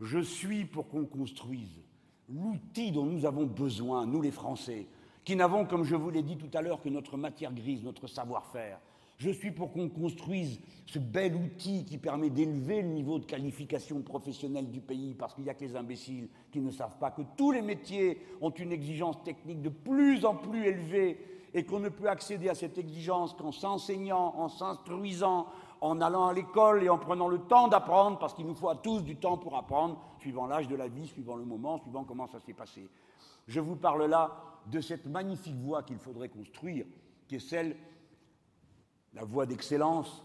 Speaker 1: Je suis pour qu'on construise l'outil dont nous avons besoin, nous les Français, qui n'avons, comme je vous l'ai dit tout à l'heure, que notre matière grise, notre savoir-faire. Je suis pour qu'on construise ce bel outil qui permet d'élever le niveau de qualification professionnelle du pays, parce qu'il n'y a que les imbéciles qui ne savent pas que tous les métiers ont une exigence technique de plus en plus élevée et qu'on ne peut accéder à cette exigence qu'en s'enseignant, en s'instruisant, en allant à l'école et en prenant le temps d'apprendre, parce qu'il nous faut à tous du temps pour apprendre, suivant l'âge de la vie, suivant le moment, suivant comment ça s'est passé. Je vous parle là de cette magnifique voie qu'il faudrait construire, qui est celle, la voie d'excellence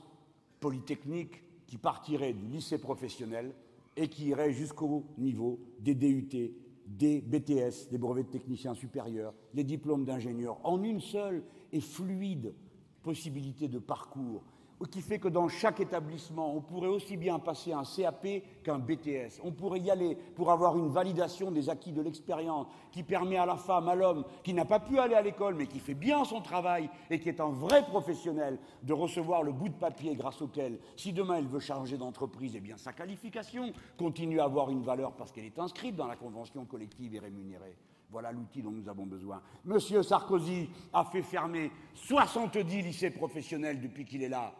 Speaker 1: polytechnique, qui partirait du lycée professionnel et qui irait jusqu'au niveau des DUT, des BTS, des brevets de techniciens supérieurs, des diplômes d'ingénieurs, en une seule et fluide possibilité de parcours qui fait que dans chaque établissement, on pourrait aussi bien passer un CAP qu'un BTS. On pourrait y aller pour avoir une validation des acquis de l'expérience qui permet à la femme, à l'homme, qui n'a pas pu aller à l'école mais qui fait bien son travail et qui est un vrai professionnel, de recevoir le bout de papier grâce auquel, si demain elle veut changer d'entreprise, eh bien sa qualification continue à avoir une valeur parce qu'elle est inscrite dans la convention collective et rémunérée. Voilà l'outil dont nous avons besoin. Monsieur Sarkozy a fait fermer 70 lycées professionnels depuis qu'il est là.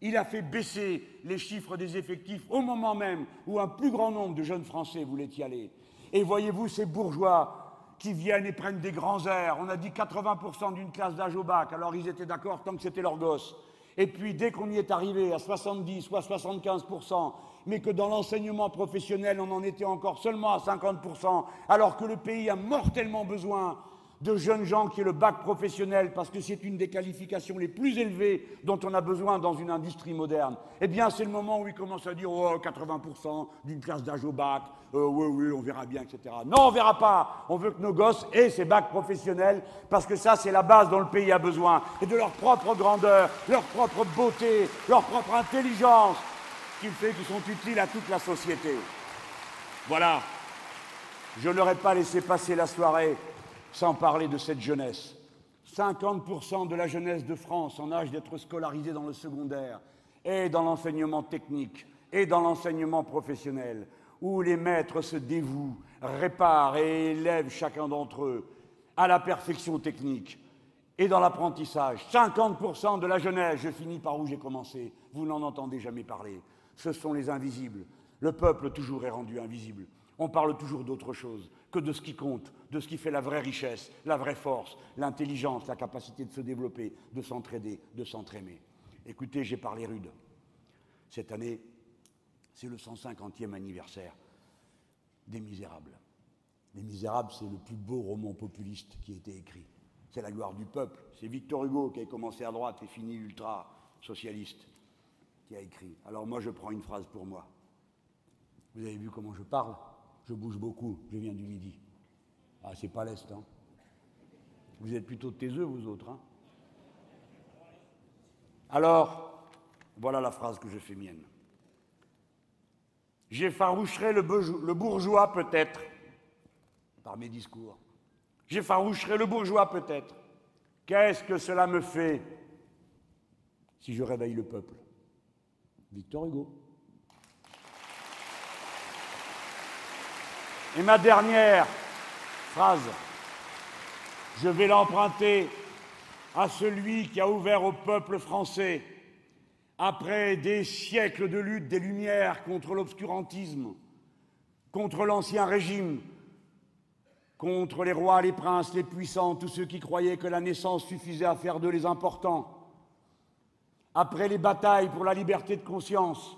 Speaker 1: Il a fait baisser les chiffres des effectifs au moment même où un plus grand nombre de jeunes Français voulaient y aller. Et voyez-vous ces bourgeois qui viennent et prennent des grands airs. On a dit 80% d'une classe d'âge au bac, alors ils étaient d'accord tant que c'était leur gosse. Et puis dès qu'on y est arrivé à 70 ou à 75%, mais que dans l'enseignement professionnel on en était encore seulement à 50%, alors que le pays a mortellement besoin de jeunes gens qui aient le bac professionnel, parce que c'est une des qualifications les plus élevées dont on a besoin dans une industrie moderne, eh bien c'est le moment où ils commencent à dire oh 80% d'une classe d'âge au bac, euh, oui oui on verra bien, etc. Non on verra pas, on veut que nos gosses aient ces bacs professionnels, parce que ça c'est la base dont le pays a besoin, et de leur propre grandeur, leur propre beauté, leur propre intelligence, qui fait qu'ils sont utiles à toute la société. Voilà. Je n'aurais pas laissé passer la soirée sans parler de cette jeunesse. 50% de la jeunesse de France en âge d'être scolarisée dans le secondaire et dans l'enseignement technique et dans l'enseignement professionnel, où les maîtres se dévouent, réparent et élèvent chacun d'entre eux à la perfection technique et dans l'apprentissage. 50% de la jeunesse, je finis par où j'ai commencé, vous n'en entendez jamais parler. Ce sont les invisibles. Le peuple toujours est rendu invisible. On parle toujours d'autre chose que de ce qui compte, de ce qui fait la vraie richesse, la vraie force, l'intelligence, la capacité de se développer, de s'entraider, de s'entraimer. Écoutez, j'ai parlé rude. Cette année, c'est le 150e anniversaire des Misérables. Les Misérables, c'est le plus beau roman populiste qui a été écrit. C'est la gloire du peuple. C'est Victor Hugo qui a commencé à droite et fini ultra-socialiste qui a écrit. Alors moi, je prends une phrase pour moi. Vous avez vu comment je parle? Je bouge beaucoup, je viens du midi. Ah, c'est pas l'Est, hein. Vous êtes plutôt taiseux, vous autres, hein. Alors, voilà la phrase que je fais mienne. J'effaroucherai le, le bourgeois peut-être par mes discours. J'effaroucherai le bourgeois peut-être. Qu'est-ce que cela me fait si je réveille le peuple? Victor Hugo. Et ma dernière phrase, je vais l'emprunter à celui qui a ouvert au peuple français, après des siècles de lutte des Lumières contre l'obscurantisme, contre l'Ancien Régime, contre les rois, les princes, les puissants, tous ceux qui croyaient que la naissance suffisait à faire d'eux les importants, après les batailles pour la liberté de conscience,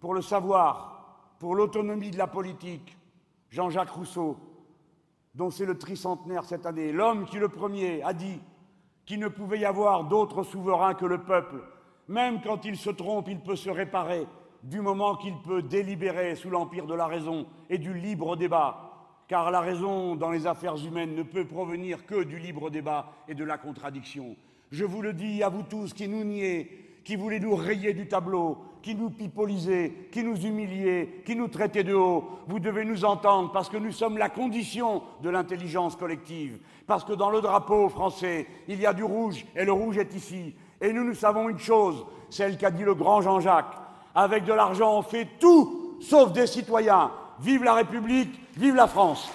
Speaker 1: pour le savoir, pour l'autonomie de la politique, Jean-Jacques Rousseau, dont c'est le tricentenaire cette année, l'homme qui le premier a dit qu'il ne pouvait y avoir d'autre souverain que le peuple. Même quand il se trompe, il peut se réparer, du moment qu'il peut délibérer sous l'empire de la raison et du libre débat. Car la raison dans les affaires humaines ne peut provenir que du libre débat et de la contradiction. Je vous le dis à vous tous qui nous niez, qui voulait nous rayer du tableau, qui nous pipolisait, qui nous humiliait, qui nous traitait de haut. Vous devez nous entendre parce que nous sommes la condition de l'intelligence collective. Parce que dans le drapeau français, il y a du rouge et le rouge est ici. Et nous, nous savons une chose, celle qu'a dit le grand Jean-Jacques. Avec de l'argent, on fait tout sauf des citoyens. Vive la République, vive la France.